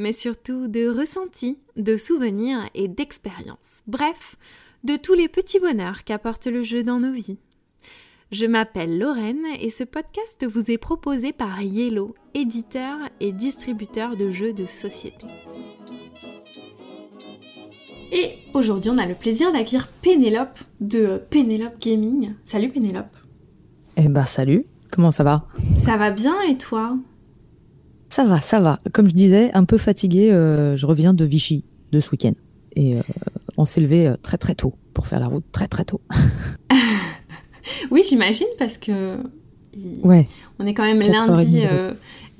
mais surtout de ressentis, de souvenirs et d'expériences. Bref, de tous les petits bonheurs qu'apporte le jeu dans nos vies. Je m'appelle Lorraine et ce podcast vous est proposé par Yellow, éditeur et distributeur de jeux de société. Et aujourd'hui, on a le plaisir d'accueillir Pénélope de Pénélope Gaming. Salut Pénélope. Eh ben salut, comment ça va? Ça va bien et toi? Ça va, ça va. Comme je disais, un peu fatigué, euh, je reviens de Vichy de ce week-end. Et euh, on s'est levé euh, très très tôt pour faire la route, très très tôt. oui, j'imagine parce que ouais. on est quand même lundi,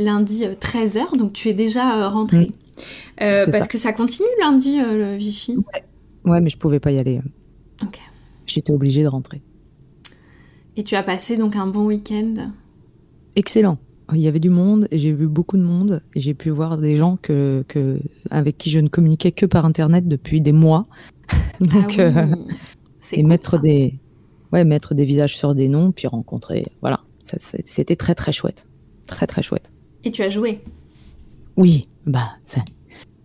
lundi 13h, donc tu es déjà rentré. Mmh. Parce que ça continue lundi, le Vichy? Ouais. mais je pouvais pas y aller. Ok. J'étais obligée de rentrer. Et tu as passé donc un bon week-end? Excellent. Il y avait du monde j'ai vu beaucoup de monde j'ai pu voir des gens que, que, avec qui je ne communiquais que par internet depuis des mois. donc, ah oui. euh, et mettre des, ouais, mettre des visages sur des noms puis rencontrer. Voilà, c'était très très chouette, très très chouette. Et tu as joué Oui, bah ça,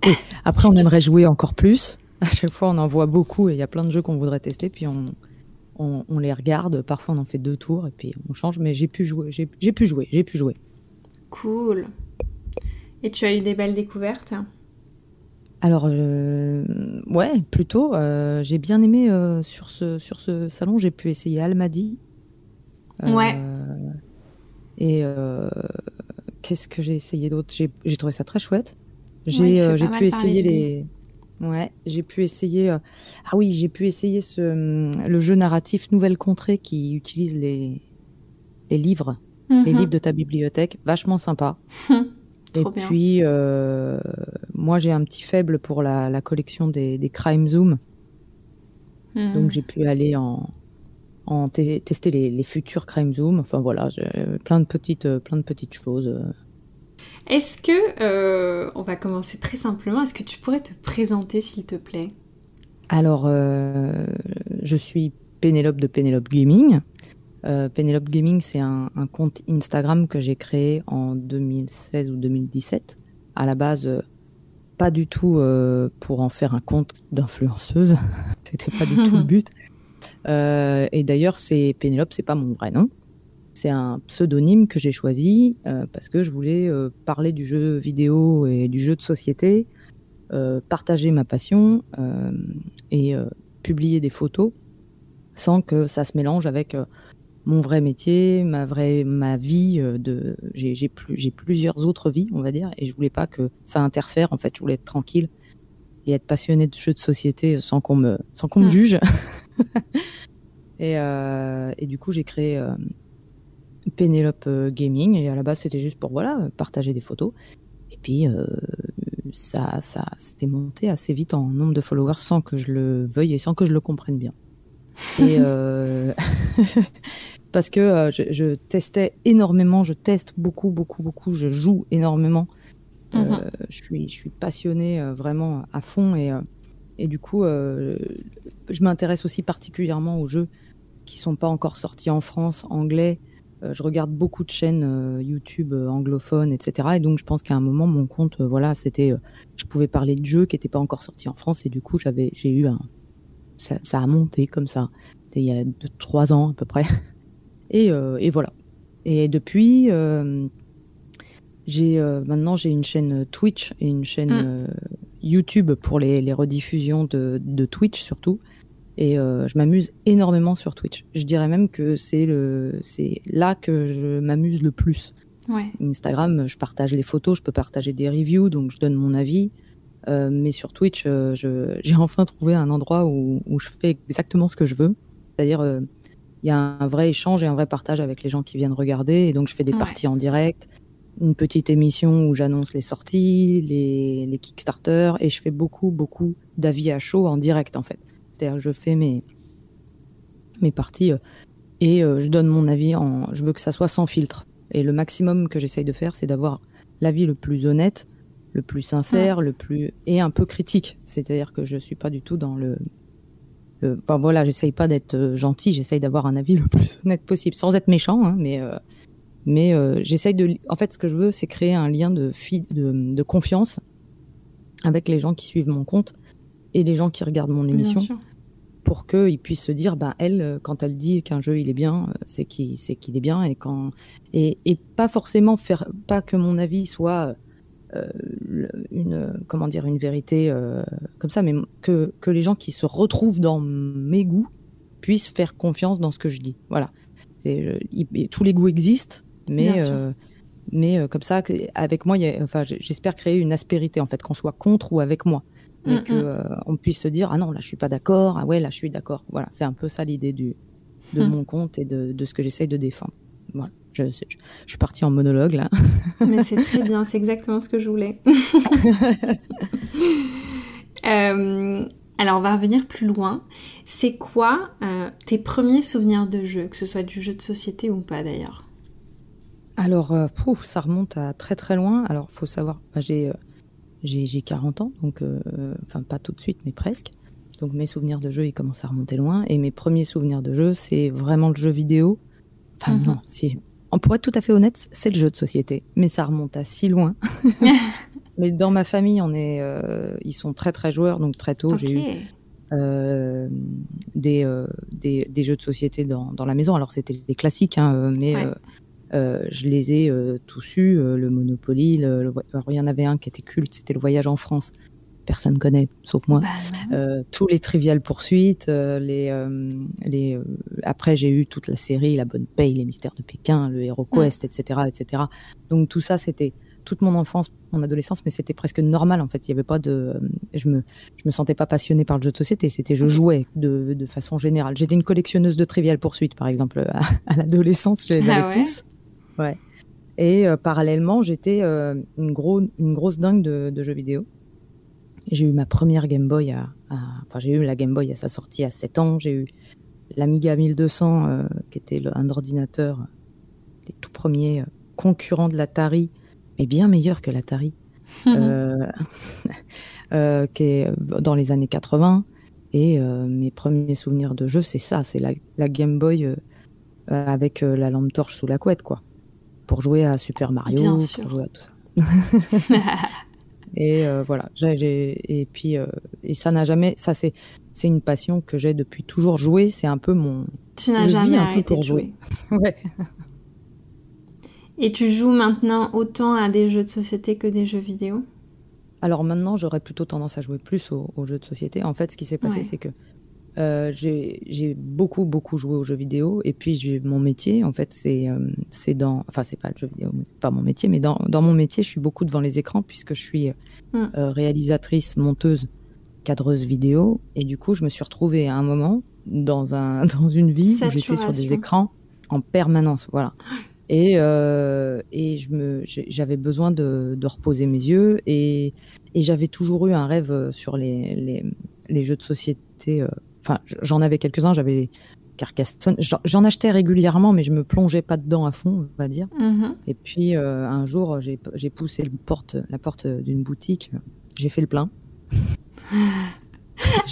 après, on aimerait jouer encore plus. À chaque fois, on en voit beaucoup et il y a plein de jeux qu'on voudrait tester. Puis on, on, les regarde. Parfois, on en fait deux tours et puis on change. Mais j'ai pu jouer. J'ai pu jouer. J'ai pu jouer. Cool. Et tu as eu des belles découvertes? Alors, euh, ouais, plutôt. Euh, j'ai bien aimé euh, sur, ce, sur ce salon, j'ai pu essayer Almadi. ouais. Et qu'est-ce que j'ai essayé d'autre? J'ai trouvé ça très chouette. J'ai pu essayer les. Ouais, j'ai pu essayer. Ah oui, j'ai pu essayer ce, le jeu narratif Nouvelle Contrée qui utilise les, les livres, les mhm. livres de ta bibliothèque. Vachement sympa. Et puis, euh, moi, j'ai un petit faible pour la, la collection des, des, Crime Zoom. Mhm. Donc, j'ai pu aller en, en tester les, les, futurs Crime Zoom. Enfin, voilà, plein de petites, plein de petites choses. Est-ce que, euh, on va commencer très simplement, est-ce que tu pourrais te présenter s'il te plaît? Alors, euh, je suis Pénélope de Pénélope Gaming. Euh, Pénélope Gaming, c'est un, compte Instagram que j'ai créé en 2016 ou 2017. À la base, pas du tout pour en faire un compte d'influenceuse. C'était pas du tout le but. et d'ailleurs, c'est Pénélope, c'est pas mon vrai nom. C'est un pseudonyme que j'ai choisi euh, parce que je voulais euh, parler du jeu vidéo et du jeu de société, euh, partager ma passion et publier des photos sans que ça se mélange avec mon vrai métier, ma vraie ma vie de j'ai plus plusieurs autres vies, on va dire et je voulais pas que ça interfère en fait, je voulais être tranquille et être passionné de jeux de société sans qu'on me sans qu'on me mmh. juge. et, et, du coup, j'ai créé Pénélope euh, Gaming et à la base c'était juste pour voilà partager des photos et puis euh, ça ça s'était monté assez vite en nombre de followers sans que je le veuille et sans que je le comprenne bien et euh, parce que je, testais énormément je teste beaucoup beaucoup beaucoup je joue énormément mhm. je suis je suis passionnée vraiment à fond et et du coup je m'intéresse aussi particulièrement aux jeux qui sont pas encore sortis en France anglais euh, je regarde beaucoup de chaînes euh, YouTube euh, anglophones, etc. Et donc, je pense qu'à un moment, mon compte, voilà, c'était, je pouvais parler de jeux qui n'étaient pas encore sortis en France, et du coup, j'avais, j'ai eu un, ça, a monté comme ça. C'était il y a deux, trois ans à peu près. Et, et voilà. Et depuis, j'ai maintenant j'ai une chaîne Twitch et une chaîne mm. YouTube pour les, les rediffusions de, de, Twitch surtout. Et euh, je m'amuse énormément sur Twitch. Je dirais même que c'est le, c'est là que je m'amuse le plus. Ouais. Instagram, je partage les photos, je peux partager des reviews, donc je donne mon avis. Euh, mais sur Twitch, euh, j'ai enfin trouvé un endroit où, où, je fais exactement ce que je veux. C'est-à-dire, euh, il y a un vrai échange et un vrai partage avec les gens qui viennent regarder. Et donc, je fais des parties en direct. une petite émission où j'annonce les sorties, les, les Kickstarter, et je fais beaucoup, beaucoup d'avis à chaud en direct, en fait. C'est-à-dire je fais mes, mes parties euh, et euh, je donne mon avis en. Je veux que ça soit sans filtre. Et le maximum que j'essaye de faire, c'est d'avoir l'avis le plus honnête, le plus sincère, le plus. et un peu critique. C'est-à-dire que je suis pas du tout dans le. Enfin voilà, j'essaye pas d'être euh, gentil, j'essaye d'avoir un avis le plus honnête possible, sans être méchant, hein, mais. mais j'essaye de. En fait, ce que je veux, c'est créer un lien de, de, de confiance avec les gens qui suivent mon compte et les gens qui regardent mon émission pour qu'ils puissent se dire, bah, elle, euh, quand elle dit qu'un jeu il est bien, euh, c'est qu'il c'est qu'il est bien et quand et, et, pas forcément faire pas que mon avis soit euh, une comment dire une vérité comme ça, mais que que les gens qui se retrouvent dans mes goûts puissent faire confiance dans ce que je dis. Voilà. tous les goûts existent, mais mais comme ça, avec moi, enfin, j'espère créer une aspérité en fait, qu'on soit contre ou avec moi mais mm, qu'on mm. euh, puisse se dire ah non là je suis pas d'accord ah ouais là je suis d'accord voilà c'est un peu ça l'idée du de mm. mon compte et de, de ce que j'essaye de défendre voilà je, je, suis partie en monologue là mais c'est très bien c'est exactement ce que je voulais euh, alors on va revenir plus loin c'est quoi euh, tes premiers souvenirs de jeu que ce soit du jeu de société ou pas d'ailleurs? Alors, pouf, ça remonte à très très loin. Alors, faut savoir, bah, j'ai j'ai 40 ans, donc euh, enfin pas tout de suite, mais presque. Donc mes souvenirs de jeu, ils commencent à remonter loin. Et mes premiers souvenirs de jeu, c'est vraiment le jeu vidéo. Enfin mhm. non, si. On pourrait être tout à fait honnête, c'est le jeu de société, mais ça remonte à si loin. mais dans ma famille, on est, euh, ils sont très très joueurs, donc très tôt j'ai eu euh, des, des, des, jeux de société dans, dans la maison. Alors c'était des classiques, hein, mais euh, je les ai euh, tous eus, euh, le Monopoly, le, il y en avait un qui était culte, c'était le voyage en France. Personne connaît, sauf moi. Bah, tous les triviales poursuites, les, les, après j'ai eu toute la série, La Bonne Paye, Les Mystères de Pékin, le Hero Quest, etc., etc. Donc tout ça, c'était toute mon enfance, mon adolescence, mais c'était presque normal en fait. Il y avait pas de, je me, je me sentais pas passionnée par le jeu de société. C'était, je jouais de, de façon générale. J'étais une collectionneuse de triviales poursuites, par exemple, à, l'adolescence, je les avais ah tous. Ouais. Et euh, parallèlement, j'étais euh, une, gros, une grosse dingue de, jeux vidéo. J'ai eu ma première Game Boy à, Enfin, j'ai eu la Game Boy à sa sortie à 7 ans. J'ai eu l'Amiga 1200, euh, qui était un ordinateur, des tout premiers concurrents de l'Atari, mais bien meilleur que l'Atari, qui est dans les années 80. Et mes premiers souvenirs de jeu, c'est ça, c'est la, la, Game Boy avec la lampe torche sous la couette, quoi pour jouer à Super Mario, pour jouer à tout ça. et euh, voilà, et puis euh, et ça n'a jamais, ça c'est c'est une passion que j'ai depuis toujours. Jouer, c'est un peu mon. Tu n'as jamais arrêté de jouer. ouais. Et tu joues maintenant autant à des jeux de société que des jeux vidéo? Alors maintenant, j'aurais plutôt tendance à jouer plus aux, jeux de société. En fait, ce qui s'est passé, c'est que euh, j'ai beaucoup beaucoup joué aux jeux vidéo. Et puis j'ai mon métier en fait c'est euh, c'est dans enfin c'est pas le jeu vidéo pas mon métier mais dans, dans, mon métier je suis beaucoup devant les écrans puisque je suis hmm. euh, réalisatrice monteuse cadreuse vidéo. Et du coup je me suis retrouvée à un moment dans un dans une vie où j'étais sur des écrans en permanence voilà. Et et je me j'avais besoin de, de, reposer mes yeux. Et et j'avais toujours eu un rêve sur les les, les jeux de société Enfin, j'en avais quelques-uns, j'avais Carcassonne. J'en achetais régulièrement, mais je me plongeais pas dedans à fond, on va dire. Mm-hmm. Et puis euh, un jour, j'ai poussé le porte, la porte d'une boutique, j'ai fait le plein.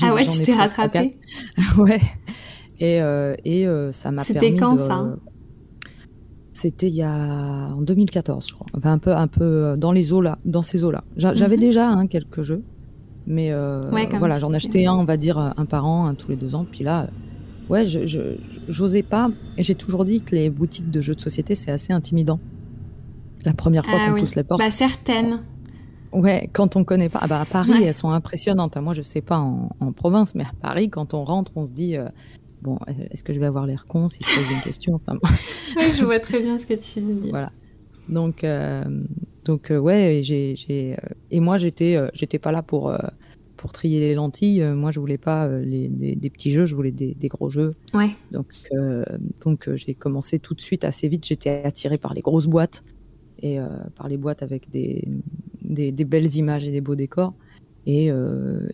ah ouais, tu t'es rattrapé? Ouais. Et, euh, et euh, ça m'a permis. C'était quand ça? C'était il y a en 2014, je crois. Enfin un peu, un peu dans les eaux là, dans ces eaux là. J'avais mm-hmm. déjà hein, quelques jeux. Mais euh, voilà, j'en achetais un, on va dire, un par an, un tous les deux ans. Puis là, ouais, je j'osais pas. Et j'ai toujours dit que les boutiques de jeux de société, c'est assez intimidant. La première fois ah qu'on pousse la porte. Bah, certaines. Ouais, quand on connaît pas. Ah bah, à Paris, elles sont impressionnantes. Moi, je sais pas en, province, mais à Paris, quand on rentre, on se dit. Euh, bon, est-ce que je vais avoir l'air con si je pose une question? Enfin, je vois très bien ce que tu dis. Voilà. Donc, euh, donc euh, ouais, j'ai, j'ai, euh, et moi j'étais, j'étais pas là pour pour trier les lentilles. moi, je voulais pas les, des, petits jeux, je voulais des, des gros jeux. Ouais. Donc, donc j'ai commencé tout de suite assez vite. J'étais attirée par les grosses boîtes et par les boîtes avec des, des, belles images et des beaux décors. Et,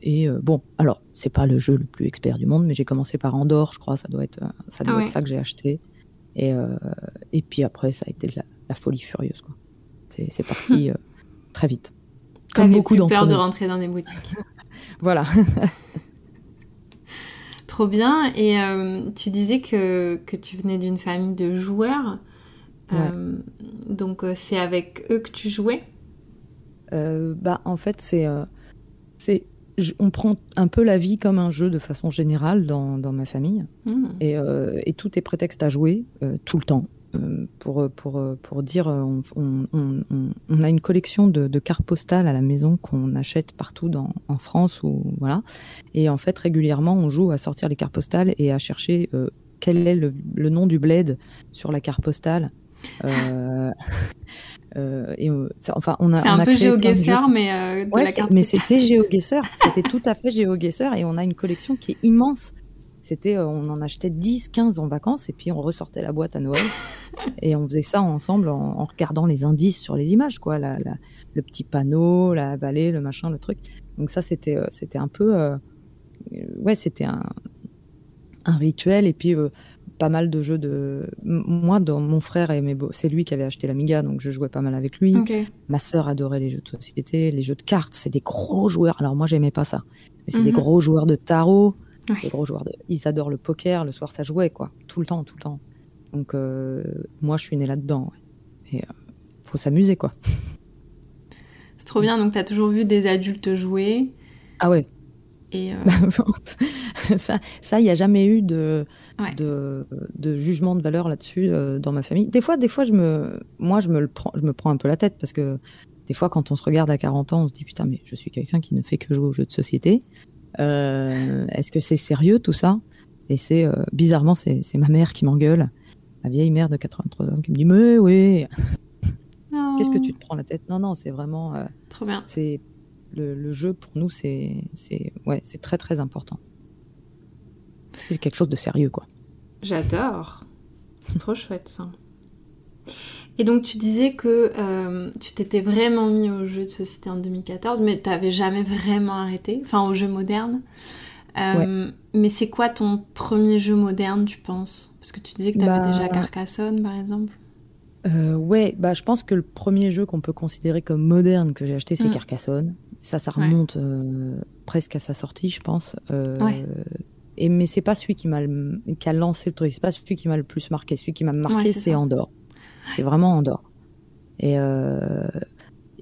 et bon, alors, c'est pas le jeu le plus expert du monde, mais j'ai commencé par Andorre, je crois, ça doit être ça, doit ah être ça que j'ai acheté. Et, et puis après, ça a été la, la folie furieuse. Quoi. C'est, parti très vite. Comme beaucoup d'entre peur de rentrer dans des boutiques. voilà. Trop bien. Et euh, tu disais que, que, tu venais d'une famille de joueurs. Euh, donc euh, c'est avec eux que tu jouais? Bah, En fait, c'est, c'est, on prend un peu la vie comme un jeu de façon générale dans, dans ma famille. Hmm. Et, et, tout est prétexte à jouer tout le temps. Euh, pour, pour, pour dire, on, on, on, a une collection de, de, cartes postales à la maison qu'on achète partout dans, en France. Ou, voilà. Et en fait, régulièrement, on joue à sortir les cartes postales et à chercher euh, quel est le, le, nom du bled sur la carte postale. Euh, euh, et enfin, on a. C'est un peu GeoGuessr, mais de la carte Mais c'était GeoGuessr, c'était tout à fait GeoGuessr, et on a une collection qui est immense c'était, euh, on en achetait 10, 15 en vacances et puis on ressortait la boîte à Noël et on faisait ça ensemble en, regardant les indices sur les images, quoi, la, le petit panneau, la vallée, le machin, le truc. Donc ça, c'était, euh, c'était un peu, euh, ouais, c'était un, un rituel et puis pas mal de jeux de. Moi, dans mon frère et mes beaux, c'est lui qui avait acheté l'Amiga, donc je jouais pas mal avec lui. Ma sœur adorait les jeux de société, les jeux de cartes. C'est des gros joueurs. Alors moi, j'aimais pas ça, mais c'est des mhm. gros joueurs de tarot. Les gros joueurs, de... ils adorent le poker. Le soir, ça jouait, quoi. Tout le temps, tout le temps. Donc, euh, moi, je suis née là-dedans. Et il euh, faut s'amuser, quoi. C'est trop bien. Donc, tu as toujours vu des adultes jouer. Ah ouais. Et euh, ça, il n'y a jamais eu de, de, de, jugement de valeur là-dessus dans ma famille. Des fois, des fois, je me, moi, je me, le prends, je me prends un peu la tête parce que des fois, quand on se regarde à 40 ans, on se dit putain, mais je suis quelqu'un qui ne fait que jouer aux jeux de société. Euh, est-ce que c'est sérieux tout ça? Et c'est euh, bizarrement, c'est ma mère qui m'engueule, ma vieille mère de 83 ans qui me dit Mais oui Qu'est-ce que tu te prends la tête? Non, non, c'est vraiment. Euh, Trop bien. C'est le, jeu pour nous, c'est ouais, c'est très très important. C'est quelque chose de sérieux, quoi. J'adore. C'est trop chouette ça. Et donc tu disais que euh, tu t'étais vraiment mis au jeu de société en 2014, mais tu n'avais jamais vraiment arrêté, enfin au jeu moderne. Euh, mais c'est quoi ton premier jeu moderne, tu penses? Parce que tu disais que tu avais bah, déjà Carcassonne, par exemple. Euh, ouais, bah, je pense que le premier jeu qu'on peut considérer comme moderne que j'ai acheté, c'est mm. Carcassonne. Ça, ça remonte presque à sa sortie, je pense. Ouais. Et, mais c'est pas celui qui m'a qui a lancé le truc, c'est pas celui qui m'a le plus marqué. Celui qui m'a marqué, c'est Andorre. C'est vraiment Andorre. Et, euh,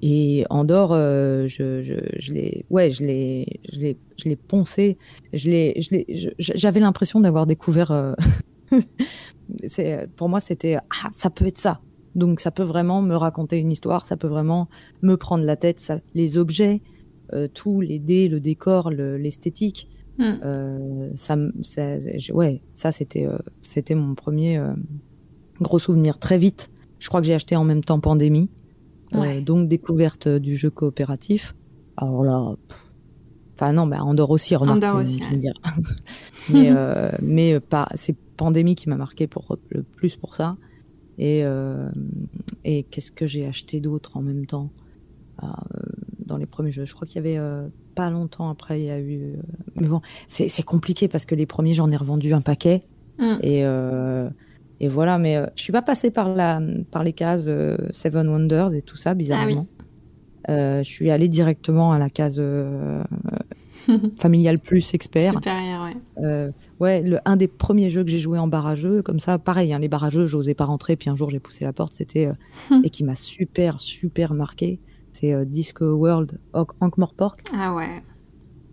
et Andorre, euh, je, je, je l'ai, ouais, je l'ai, je l'ai, je l'ai poncé. Je l'ai, je l'ai, j'avais l'impression d'avoir découvert. Euh, c'est, pour moi, c'était ah, ça peut être ça. Donc, ça peut vraiment me raconter une histoire. Ça peut vraiment me prendre la tête. Ça, les objets, euh, tout, les dés, le décor, l'esthétique. Hmm. Euh, ça, ça, ouais, ça c'était, c'était mon premier gros souvenir. Très vite, je crois que j'ai acheté en même temps Pandémie. Euh, donc découverte du jeu coopératif. Alors là, enfin non, bah Andorre aussi, remarque, Andorre aussi, tu, me mais euh, mais pas, c'est Pandémie qui m'a marqué pour le plus pour ça. Et euh, et qu'est-ce que j'ai acheté d'autre en même temps? Dans les premiers jeux Je crois qu'il y avait pas longtemps après, il y a eu. mais bon, c'est compliqué parce que les premiers, j'en ai revendu un paquet. Mm. Et et voilà, mais euh, je suis pas passée par, la, par les cases euh, Seven Wonders et tout ça, bizarrement. Ah euh, je suis allée directement à la case familial plus expert. Supérieur, ouais. ouais, le, un des premiers jeux que j'ai joué en barrageux, comme ça, pareil, hein, les barrageux, j'osais pas rentrer, puis un jour j'ai poussé la porte, c'était et qui m'a super super marqué, c'est Disco World Ankh-Morpork. Ah ouais.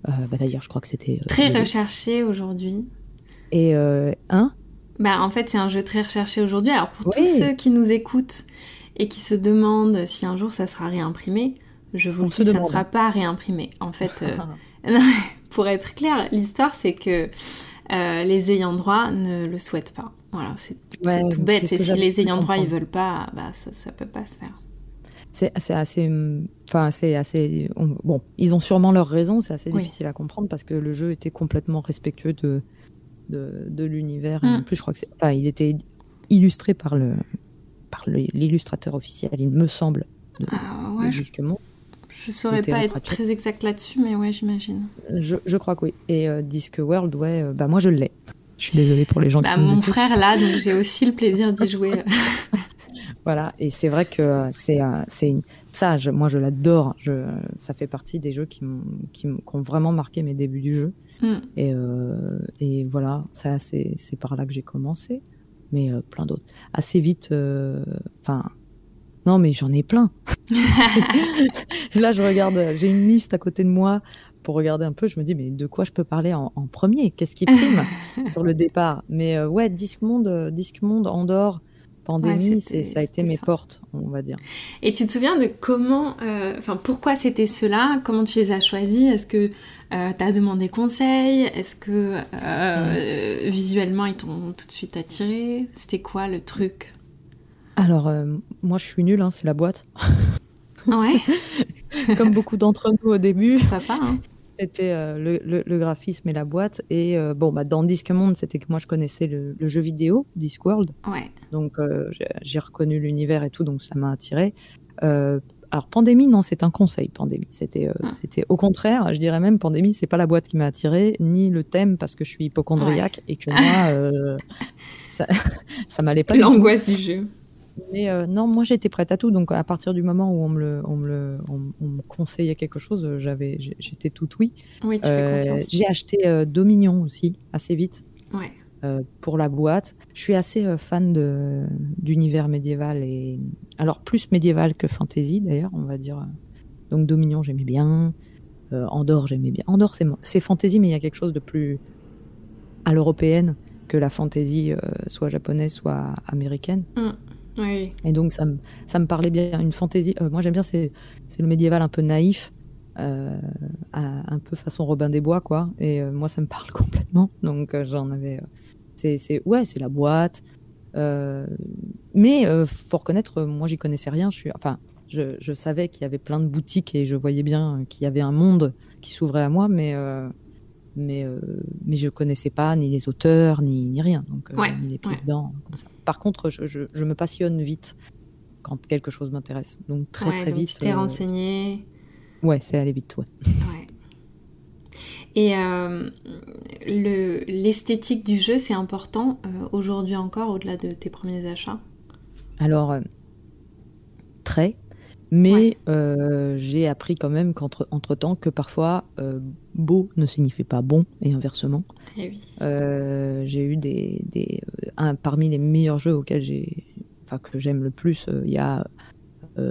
bah, D'ailleurs, je crois que c'était très recherché aujourd'hui. Et un bah, en fait, c'est un jeu très recherché aujourd'hui. Alors, pour tous ceux qui nous écoutent et qui se demandent si un jour ça sera réimprimé, je vous dis, ça ne sera pas réimprimé. En fait, euh, pour être clair, l'histoire, c'est que euh, les ayants droit ne le souhaitent pas. Voilà, c'est tout bête. C'est si les ayants droit ils veulent pas, bah, ça ne peut pas se faire. C'est assez, enfin c'est assez. bon, ils ont sûrement leurs raisons. C'est assez difficile à comprendre parce que le jeu était complètement respectueux de de, l'univers. En mm. plus, je crois que c'est. Enfin, il était illustré par le, par l'illustrateur officiel, il me semble, de, Ah ouais, je, je saurais pas être pratique. très exact là-dessus, mais ouais, j'imagine. Je, je crois que oui. Et euh, Disque World, ouais, euh, bah moi je l'ai. Je suis désolée pour les gens Bah, qui mon frère là, donc j'ai aussi le plaisir d'y jouer. Voilà, et c'est vrai que euh, c'est c'est une- ça, je- moi je l'adore. Je, ça fait partie des jeux qui, m'ont- qui, m'ont- qui ont vraiment marqué mes débuts du jeu. Hmm. Et, euh, et voilà, ça c'est par là que j'ai commencé, mais euh, plein d'autres. Assez vite, euh, enfin, non mais j'en ai plein. Là je regarde, j'ai une liste à côté de moi pour regarder un peu. Je me dis mais de quoi je peux parler en, en premier? Qu'est-ce qui prime sur le départ? Mais ouais, Disque Monde, Disque Monde, Andorre, Pandémie, Ouais, ça a été mes ça. portes, on va dire. Et tu te souviens de comment, euh, enfin pourquoi c'était ceux-là Comment tu les as choisis Est-ce que euh, tu as demandé conseil? Est-ce que euh, visuellement ils t'ont tout de suite attiré? C'était quoi le truc? Alors euh, moi je suis nulle, hein, c'est la boîte. Ouais, Comme beaucoup d'entre nous au début. papa. Hein C'était euh, le, le- le graphisme et la boîte. Et euh, bon, bah, dans Monde, c'était que moi je connaissais le, le jeu vidéo, Discworld. ouais. Donc euh, j'ai- reconnu l'univers et tout, donc ça m'a attiré. Alors Pandémie, non, c'est un conseil, Pandémie. C'était Ah. c'était au contraire, je dirais même Pandémie, c'est pas la boîte qui m'a attiré, ni le thème parce que je suis hypochondriaque et que moi, ça, ça m'allait pas. L'angoisse du jeu. Mais euh, non, moi j'étais prête à tout. Donc à partir du moment où on me, le, on me, le- on, on me conseillait quelque chose, euh, j'avais, j'étais toute oui. Oui, tu Euh, fais confiance. j'ai acheté euh, Dominion aussi, assez vite, Ouais. euh, pour la boîte. Je suis assez euh, fan de, d'univers médiéval et alors plus médiéval que fantasy d'ailleurs, on va dire. Donc Dominion j'aimais bien, euh, Andorre j'aimais bien. Andorre c'est, c'est fantasy, mais il y a quelque chose de plus à l'européenne que la fantasy euh, soit japonaise, soit américaine. Et donc ça me, ça me parlait bien. Une fantaisie, euh, moi j'aime bien, c'est, le médiéval un peu naïf, euh, un peu façon Robin des Bois, quoi. Et euh, moi ça me parle complètement. Donc j'en avais. c'est, ouais, c'est la boîte. Mais faut reconnaître, moi j'y connaissais rien. Je suis, enfin, je, je savais qu'il y avait plein de boutiques et je voyais bien qu'il y avait un monde qui s'ouvrait à moi, mais. Mais, euh, mais je connaissais pas ni les auteurs ni, ni rien, donc euh, Ouais, ni les pieds ouais. dedans. Comme ça. Par contre, je, je, je me passionne vite quand quelque chose m'intéresse. Donc très ouais, très donc vite. tu t'es euh, renseigné. Ouais, c'est aller vite, ouais. Et euh, le- l'esthétique du jeu, c'est important euh, aujourd'hui encore, au-delà de tes premiers achats? Alors, euh, très. Mais Ouais. euh, j'ai appris quand même qu'entre entre temps que parfois euh, beau ne signifie pas bon et inversement. Eh oui. Euh, j'ai eu des, des un, parmi les meilleurs jeux auxquels j'ai, enfin que j'aime le plus, il y a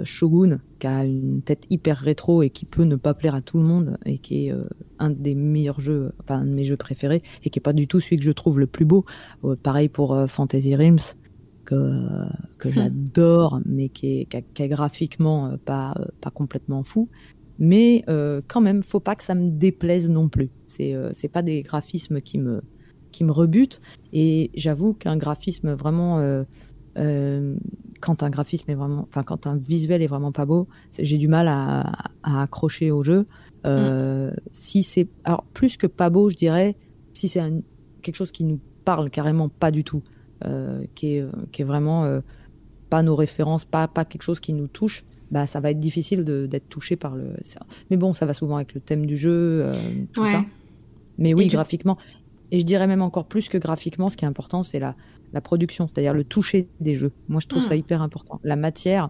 Shogun qui a une tête hyper rétro et qui peut ne pas plaire à tout le monde et qui est un des meilleurs jeux, enfin un de mes jeux préférés et qui est pas du tout celui que je trouve le plus beau. Pareil pour Fantasy Realms que que j'adore mais qui est, qui, a- qui est graphiquement euh, pas euh, pas complètement fou. Mais euh, quand même, faut pas que ça me déplaise non plus. C'est euh, pas des graphismes qui me qui me rebutent. Et j'avoue qu'un graphisme vraiment, euh, quand un graphisme est vraiment, enfin quand un visuel est vraiment pas beau, j'ai du mal à, à accrocher au jeu. Euh, Si c'est, alors plus que pas beau, je dirais, si c'est quelque chose qui nous parle carrément pas du tout, qui est qui est vraiment euh, pas nos références, pas pas quelque chose qui nous touche. Bah, ça va être difficile d'être touché par le. Mais bon, ça va souvent avec le thème du jeu, euh, tout Ouais. ça. Mais oui, Et graphiquement. Et je dirais même encore plus que graphiquement, ce qui est important, c'est la, la production, c'est-à-dire le toucher des jeux. Moi, je trouve Ah. ça hyper important. La matière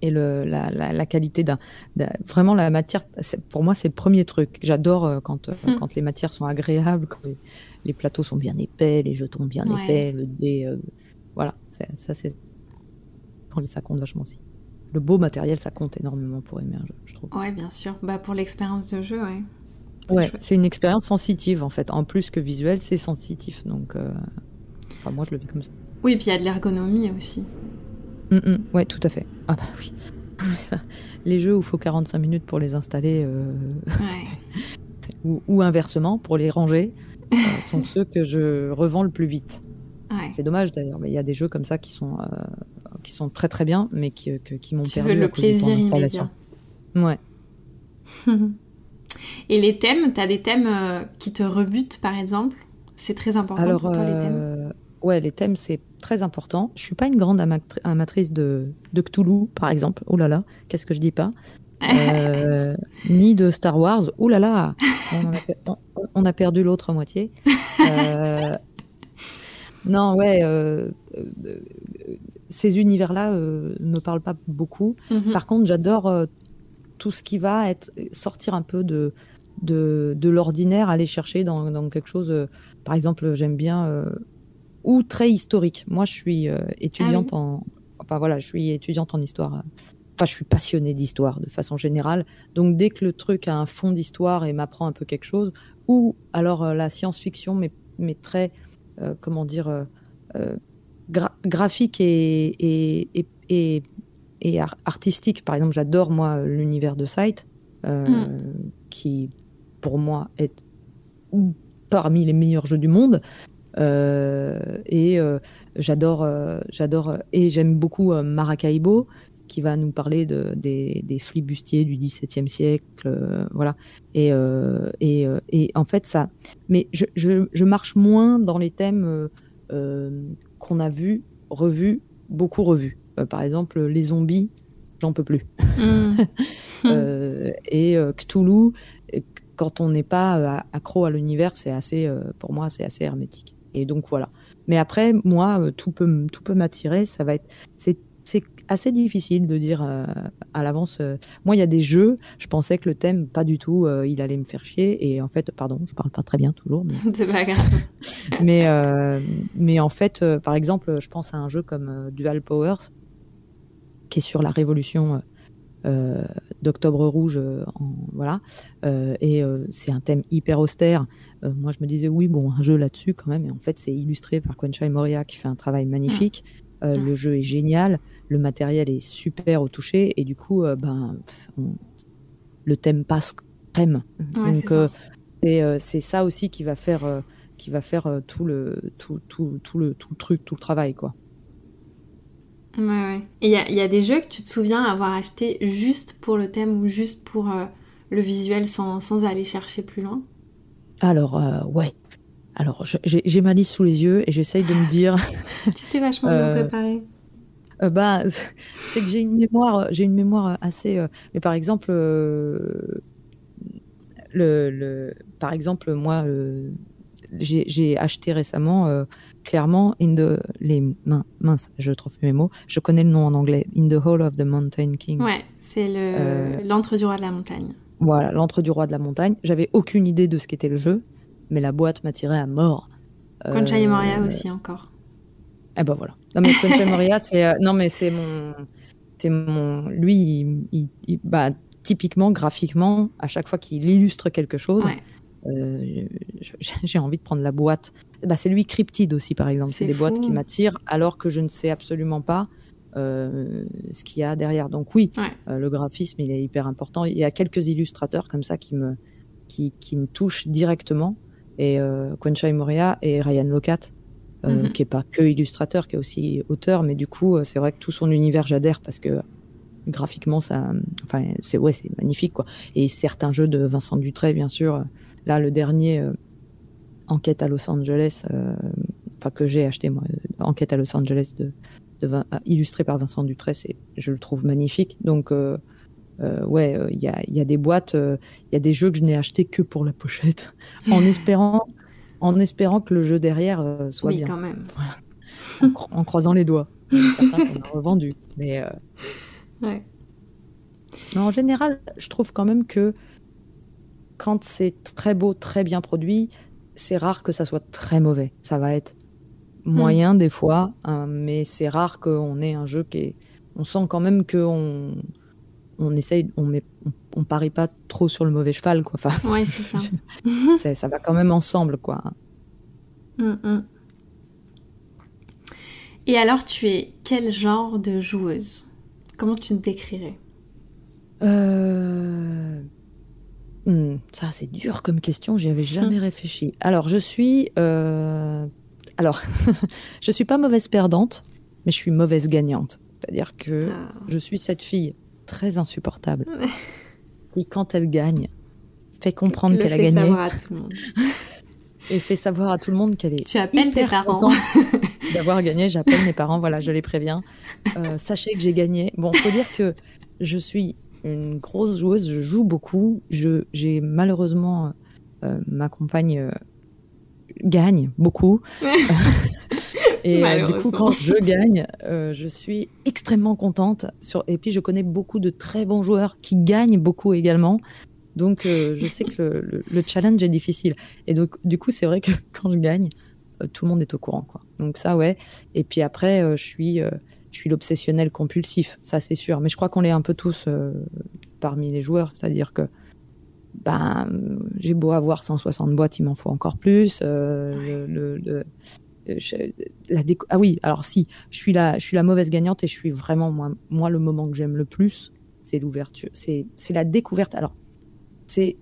et le, la, la, la qualité d'un. Vraiment, la matière, pour moi, c'est le premier truc. J'adore euh, quand, euh, Hmm. quand les matières sont agréables, quand les, les plateaux sont bien épais, les jetons bien Ouais. épais, le dé. euh, voilà, ça, c'est. Ça compte vachement aussi. Le beau matériel, ça compte énormément pour aimer un jeu, je trouve. Ouais, bien sûr. Bah, pour l'expérience de jeu, ouais. Ouais, c'est une expérience sensitive en fait. En plus que visuel, c'est sensitif. Donc, euh, enfin, moi, je le vis comme ça. Oui, puis il y a de l'ergonomie aussi. Mm, mm, ouais, tout à fait. Ah bah oui. Les jeux où il faut 45 minutes pour les installer euh, Ouais. ou, ou inversement pour les ranger sont ceux que je revends le plus vite. ouais. C'est dommage d'ailleurs, mais il y a des jeux comme ça qui sont, euh, qui sont très très bien, mais qui, que- qui m'ont Tu perdu veux à le cause plaisir immédiat. Ouais. Et les thèmes, t'as des thèmes euh, qui te rebutent, par exemple? C'est très important Alors, pour toi, les thèmes? euh, ouais, les thèmes, c'est très important. Je suis pas une grande amatrice de, de Cthulhu, par exemple. Oh là là, qu'est-ce que je dis pas? Euh, Ni de Star Wars. Oh là là, on, a, perdu l'autre moitié. Euh, non, ouais, euh, ces univers-là ne me parlent pas beaucoup. Mhm. Par contre, j'adore tout ce qui va être sortir un peu de, de, de l'ordinaire, aller chercher dans, dans quelque chose. par exemple, j'aime bien ou très historique. Moi, je suis euh, étudiante ah en, enfin voilà, je suis étudiante en histoire. Euh, enfin, je suis passionnée d'histoire de façon générale. Donc, dès que le truc a un fond d'histoire et m'apprend un peu quelque chose, ou alors euh, la science-fiction, mais, mais très, comment dire, graphique et, et, et, et, artistique. Par exemple, j'adore moi l'univers de Sight, hmm. qui pour moi est parmi les meilleurs jeux du monde. Euh, et euh, j'adore, euh, j'adore, et j'aime beaucoup Maracaibo, qui va nous parler de, des, des flibustiers du XVIIe siècle, voilà. Et, et, et, en fait, ça. Mais je, je, je, marche moins dans les thèmes qu'on a vus, revus, beaucoup revus. par exemple, les zombies, j'en peux plus. Mm. et Cthulhu, quand on n'est pas accro à l'univers, c'est assez, pour moi, c'est assez hermétique. Et donc voilà. Mais après, moi, euh, tout peut, tout peut m'attirer. Ça va être, c'est, assez difficile de dire euh, à l'avance. Euh, moi, il y a des jeux, je pensais que le thème, pas du tout, il allait me faire chier. Et en fait, pardon, je parle pas très bien toujours. Mais... c'est pas grave. mais, mais en fait, par exemple, je pense à un jeu comme Dual Powers, qui est sur la révolution d'Octobre Rouge, en, voilà. et c'est un thème hyper austère. Euh, moi, je me disais, oui, bon, un jeu là-dessus quand même. Et en fait, c'est illustré par Quenchai Moria qui fait un travail magnifique. Euh, le jeu est génial, le matériel est super au toucher. Et du coup, euh, ben, le thème passe crème. Donc, c'est ça aussi qui va faire, qui va faire tout, le, tout, tout, tout, le, tout le truc, tout le travail, quoi. Ouais, ouais. Et il y, y, a des jeux que tu te souviens avoir acheté juste pour le thème ou juste pour le visuel sans, sans aller chercher plus loin? Alors, euh, ouais. Alors, j'ai ma liste sous les yeux et j'essaye de me dire. tu t'es vachement bien euh, préparé. Euh, bah, c'est que j'ai une mémoire, j'ai une mémoire assez. mais par exemple, le, le, par exemple, moi, j'ai acheté récemment, clairement, in the les mains, mince, je trouve mes mots. Je connais le nom en anglais. In the Hall of the Mountain King. Ouais, c'est l'entre du roi de la montagne. Voilà, l'entre du roi de la montagne. J'avais aucune idée de ce qu'était le jeu, mais la boîte m'attirait à mort. Conchai Moria aussi encore. Eh ben voilà. Non mais Moria, c'est euh, non mais c'est mon, c'est mon, lui, il, bah, typiquement graphiquement, à chaque fois qu'il illustre quelque chose, euh, j'ai envie de prendre la boîte. Bah, c'est lui Cryptide aussi par exemple. C'est des boîtes qui m'attirent alors que je ne sais absolument pas euh, ce qu'il y a derrière. Donc oui, le graphisme, il est hyper important. Il y a quelques illustrateurs comme ça qui me, qui, qui me touchent directement. Et euh, Moria et Ryan Locat, euh, mhm. qui est pas que illustrateur, qui est aussi auteur, mais du coup, c'est vrai que tout son univers, j'adhère parce que graphiquement, ça, enfin, c'est ouais, c'est magnifique quoi. Et certains jeux de Vincent Dutray, bien sûr. Là, le dernier, Enquête à Los Angeles, enfin que j'ai acheté moi, Enquête à Los Angeles de illustré par Vincent Dutray, je le trouve magnifique. Donc, euh, euh, ouais, il y, a, des boîtes, il y a des jeux que je n'ai achetés que pour la pochette, en espérant, en espérant que le jeu derrière soit oui, bien. quand même. En, croisant les doigts. certains qu'on a revendus. Mais, ouais. mais en général, je trouve quand même que quand c'est très beau, très bien produit, c'est rare que ça soit très mauvais. Ça va être moyen des fois, hein, mais c'est rare qu'on ait un jeu qui est. On sent quand même qu'on on essaye, on, met, on, parie pas trop sur le mauvais cheval, quoi. Enfin, ouais, c'est ça. ça va quand même ensemble, quoi. Hum, hum. Et alors, tu es quel genre de joueuse? Comment tu te décrirais? Euh... Hmm, ça, c'est dur comme question, j'y avais jamais hum. réfléchi. Alors, je suis euh, alors, je suis pas mauvaise perdante, mais je suis mauvaise gagnante. C'est-à-dire que ah. je suis cette fille très insupportable qui, quand elle gagne, fait comprendre qu'elle a gagné. À tout le monde. et fait savoir à tout le monde qu'elle est. Tu appelles tes parents d'avoir gagné. J'appelle mes parents, voilà, je les préviens. Euh, sachez que j'ai gagné. Bon, faut dire que je suis une grosse joueuse, je joue beaucoup. Je, j'ai malheureusement euh, ma compagne euh, gagne beaucoup. et du coup, quand je gagne, je suis extrêmement contente. Sur... Et puis, je connais beaucoup de très bons joueurs qui gagnent beaucoup également. Donc, je sais que le, le, challenge est difficile. Et donc, du coup, c'est vrai que quand je gagne, tout le monde est au courant. Quoi. Donc, ça, ouais. Et puis après, je suis je suis l'obsessionnel compulsif, ça c'est sûr. Mais je crois qu'on l'est un peu tous euh, parmi les joueurs, c'est-à-dire que ben, j'ai beau avoir 160 boîtes, il m'en faut encore plus. Euh, le, la ah oui, alors si, je suis, la, je suis la mauvaise gagnante et je suis vraiment, moi, moi le moment que j'aime le plus, c'est l'ouverture, c'est la découverte. Alors, c'est,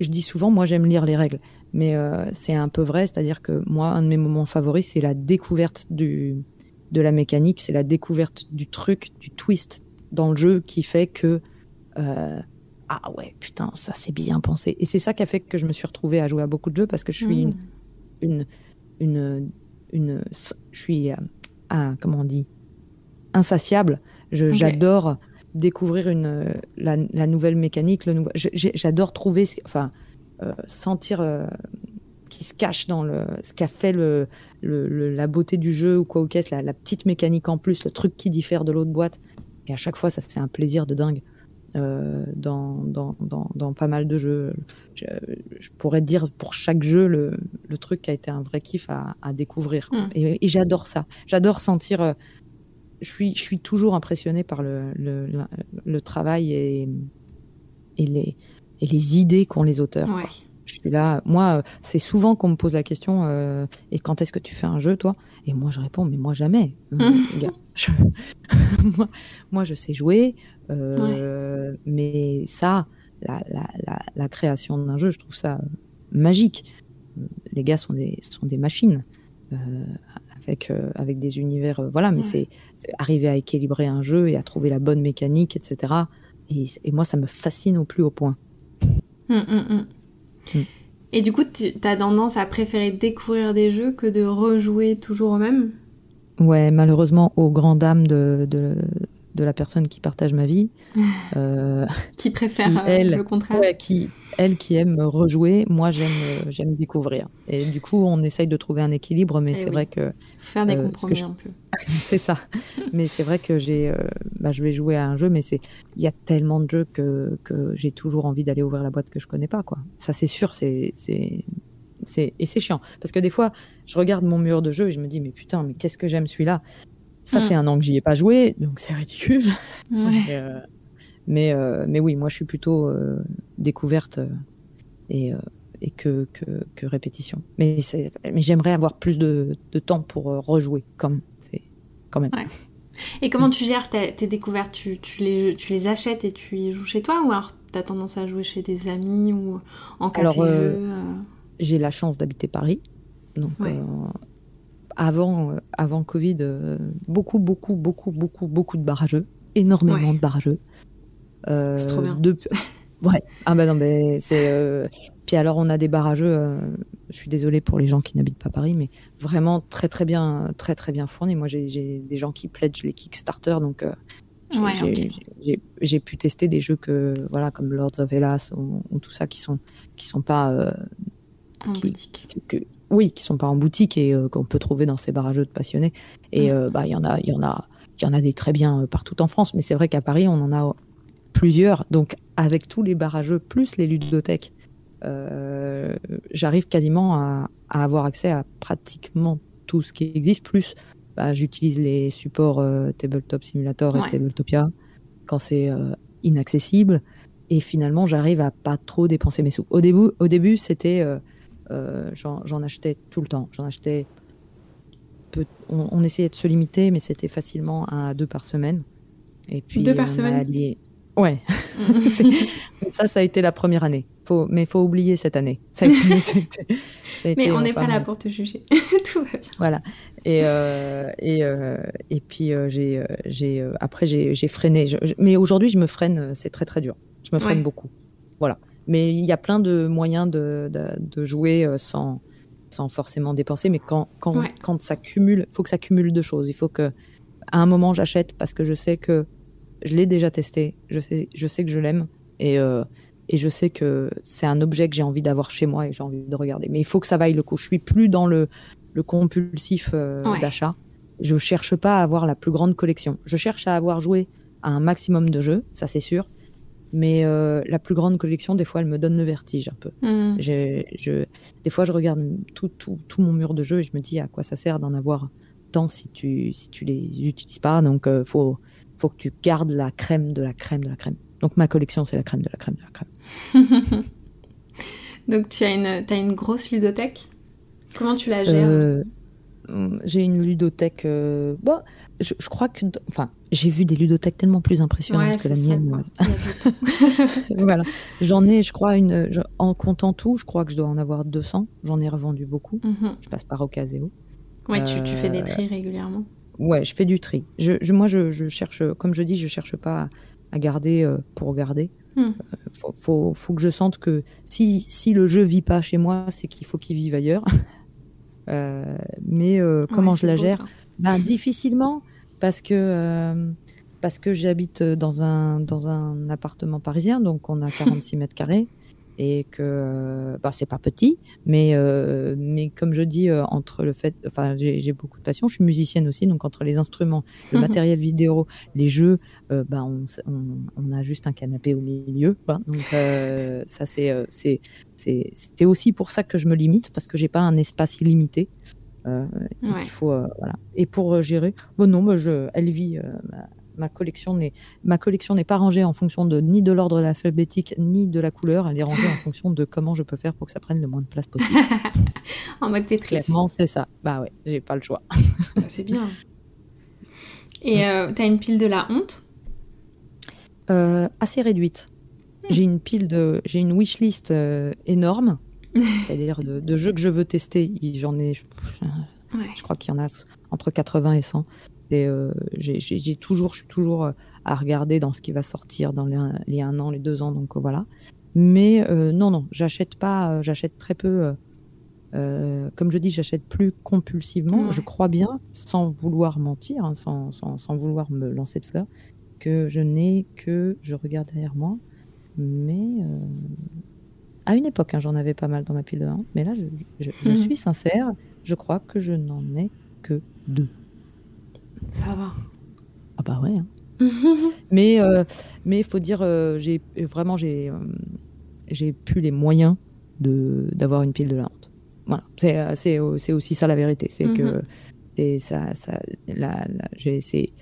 je dis souvent, moi j'aime lire les règles, mais euh, c'est un peu vrai, c'est-à-dire que moi, un de mes moments favoris, c'est la découverte du, de la mécanique, c'est la découverte du truc, du twist dans le jeu qui fait que euh, ah ouais putain ça c'est bien pensé et c'est ça qui a fait que je me suis retrouvée à jouer à beaucoup de jeux parce que je suis une, hmm. une une je suis euh, comment on dit insatiable. J'adore découvrir une la, nouvelle mécanique le j'adore trouver enfin euh, sentir qui se cache dans le, ce qu'a fait le, la beauté du jeu ou quoi ou qu'est-ce, la, petite mécanique en plus, le truc qui diffère de l'autre boîte. Et à chaque fois, ça c'est un plaisir de dingue euh, dans, dans, dans, pas mal de jeux. Je, pourrais dire pour chaque jeu le, le, truc qui a été un vrai kiff à, découvrir. Hmm. Et, j'adore ça. J'adore sentir. Euh, je suis, je suis toujours impressionné par le, le, le travail et, et, les, et les idées qu'ont les auteurs. Ouais. Je suis là. Moi, euh, c'est souvent qu'on me pose la question euh, et quand est-ce que tu fais un jeu, toi? Et moi, je réponds mais moi jamais. Euh, moi, je sais jouer, mais ça, la, création d'un jeu, je trouve ça magique. Les gars sont des sont des machines. avec, avec des univers. voilà, mais c'est arriver à équilibrer un jeu et à trouver la bonne mécanique, etc. Et, moi, ça me fascine au plus haut point. Hum, hum, hum. Et du coup, tu as tendance à préférer découvrir des jeux que de rejouer toujours au même? Ouais, malheureusement, aux grandes dames de, de, de la personne qui partage ma vie. Euh, qui préfère euh, elle, le contraire qui, Elle qui aime rejouer, moi j'aime euh, j'aime découvrir. Et du coup, on essaye de trouver un équilibre, mais eh c'est vrai que... Faire des compromis un peu. c'est ça. mais c'est vrai que j'ai, bah, je vais jouer à un jeu, mais c'est il y a tellement de jeux que, que j'ai toujours envie d'aller ouvrir la boîte que je connais pas. quoi. Ça c'est sûr, c'est... c'est... Et c'est chiant. Parce que des fois, je regarde mon mur de jeu et je me dis, mais putain, mais qu'est-ce que j'aime celui-là? Ça mm. fait un an que j'y ai pas joué, donc c'est ridicule. Euh, mais, euh, mais oui, moi je suis plutôt euh, découverte et, et que, que, que, répétition. Mais, mais j'aimerais avoir plus de, de, temps pour rejouer, comme c'est quand même. Et comment tu gères tes, tes découvertes? Tu, tu, les, tu les achètes et tu y joues chez toi ou alors tu as tendance à jouer chez des amis ou en café alors, J'ai la chance d'habiter Paris. Donc, euh, avant Covid, euh, beaucoup, beaucoup, beaucoup, beaucoup, beaucoup de barrageux, énormément de barrageux. Euh, c'est trop bien. ouais. Ah bah non, mais c'est. Puis alors, on a des barrageux. je suis désolée pour les gens qui n'habitent pas Paris, mais vraiment très, très bien, très, très bien fournis. Moi, j'ai des gens qui pledgent les Kickstarter, donc. j'ai pu tester des jeux que voilà comme Lords of Hellas ou, tout ça qui sont qui sont pas oui, qui sont pas en boutique et euh, qu'on peut trouver dans ces barrageux de passionnés. Et mm. euh, bah il y en a, il y en a, il y en a des très bien euh, partout en France, mais c'est vrai qu'à Paris on en a plusieurs. Donc avec tous les barrageux plus les ludothèques, j'arrive quasiment à, avoir accès à pratiquement tout ce qui existe. Plus, bah, j'utilise les supports Tabletop Simulator et Tabletopia quand c'est inaccessible. Et finalement, j'arrive à pas trop dépenser mes sous. Au début, au début, c'était euh, j'en achetais tout le temps. J'en achetais. on, essayait de se limiter, mais c'était facilement un à deux par semaine. Et puis, deux par semaine? Ouais. ça, ça a été la première année. Faut, mais il faut oublier cette année. mais on n'est pas là pour te juger. Tout va bien. Voilà. Et, euh, et, euh, et puis, j'ai, j'ai, après, j'ai, freiné. mais aujourd'hui, je me freine. C'est très, très dur. Je me freine beaucoup. Voilà. Mais il y a plein de moyens de, de, jouer euh, sans, sans forcément dépenser. Mais quand, quand, Ouais. quand ça cumule, il faut que ça cumule deux choses. Il faut que, à un moment, j'achète parce que je sais que je l'ai déjà testé, je sais, je sais que je l'aime et, euh, et je sais que c'est un objet que j'ai envie d'avoir chez moi et j'ai envie de regarder. Mais il faut que ça vaille le coup. Je suis plus dans le, le compulsif euh, Ouais. d'achat. Je cherche pas à avoir la plus grande collection. Je cherche à avoir joué à un maximum de jeux, ça c'est sûr. Mais euh, la plus grande collection, des fois, elle me donne le vertige un peu. J'ai- je, des fois, je regarde tout, tout, tout mon mur de jeux et je me dis à quoi ça sert d'en avoir tant si tu, si tu les utilises pas? Donc, il faut, faut que tu gardes la crème de la crème de la crème. Donc, ma collection, c'est la crème de la crème de la crème. Donc tu as une, grosse ludothèque? Comment tu la gères? Euh, j'ai une ludothèque. euh, bon, je, je crois que. Enfin, j'ai vu des ludothèques tellement plus impressionnantes que la mienne. tout. voilà. J'en ai, je crois, une. je- en comptant tout, je crois que je dois en avoir 200. J'en ai revendu beaucoup. Mhm. Je passe par Ocaseo. Ouais, tu, tu fais des Euh, tris régulièrement. Ouais, je fais du tri. Je, je- moi, je, je cherche, comme je dis, je cherche pas à, à garder euh, pour garder. Hmm. Euh, faut, faut, faut que je sente que si, si le jeu vit pas chez moi, c'est qu'il faut qu'il vive ailleurs. Euh, mais euh, comment Ouais, je la gère? ben, Difficilement, parce que, euh, parce que j'habite dans un, dans un appartement parisien, donc on a 46 mètres carrés, et que bah, c'est pas petit, mais, euh, mais comme je dis, euh, entre le fait, enfin, j'ai beaucoup de passion, je suis musicienne aussi, donc entre les instruments, le matériel vidéo, les jeux, euh, bah, on, on, on a juste un canapé au milieu, donc ça c'est c'est aussi pour ça que je me limite, parce que j'ai pas un espace illimité. Euh, Ouais. il faut euh, voilà. Et pour euh, gérer, bon non, moi je, elle vit. ma, ma collection n'est ma collection n'est pas rangée en fonction de ni de l'ordre alphabétique ni de la couleur. Elle est rangée en fonction de comment je peux faire pour que ça prenne le moins de place possible. En mode Tetris. Clairement, c'est ça. Bah ouais, j'ai pas le choix. Bah, c'est bien. Et euh, t'as une pile de la honte? Assez réduite. J'ai une pile de, j'ai une wishlist énorme, c'est-à-dire de, de jeux que je veux tester. J'en ai, Ouais. Je crois qu'il y en a entre 80 et 100. Et euh, j'ai- toujours, je suis toujours euh, à regarder dans ce qui va sortir dans les, un- les un an, les deux ans, donc euh, voilà. Mais euh, non, non, j'achète pas, j'achète très peu. euh, comme je dis, j'achète plus compulsivement. Ouais. Je crois bien, sans vouloir mentir, hein, sans, sans, sans vouloir me lancer de fleurs, que je n'ai que, je regarde derrière moi, mais à une époque, hein, j'en avais pas mal dans ma pile de vin, mais là, je, je- je Mhm. suis sincère, je crois que je n'en ai que deux. Ça va. Ah bah ouais. hein. mais euh, mais il faut dire, euh, j'ai vraiment j'ai euh, j'ai plus les moyens de d'avoir une pile de la honte. Voilà, c'est euh, c'est euh, c'est aussi ça la vérité, c'est que Mhm. ça ça la, la- j'ai c'est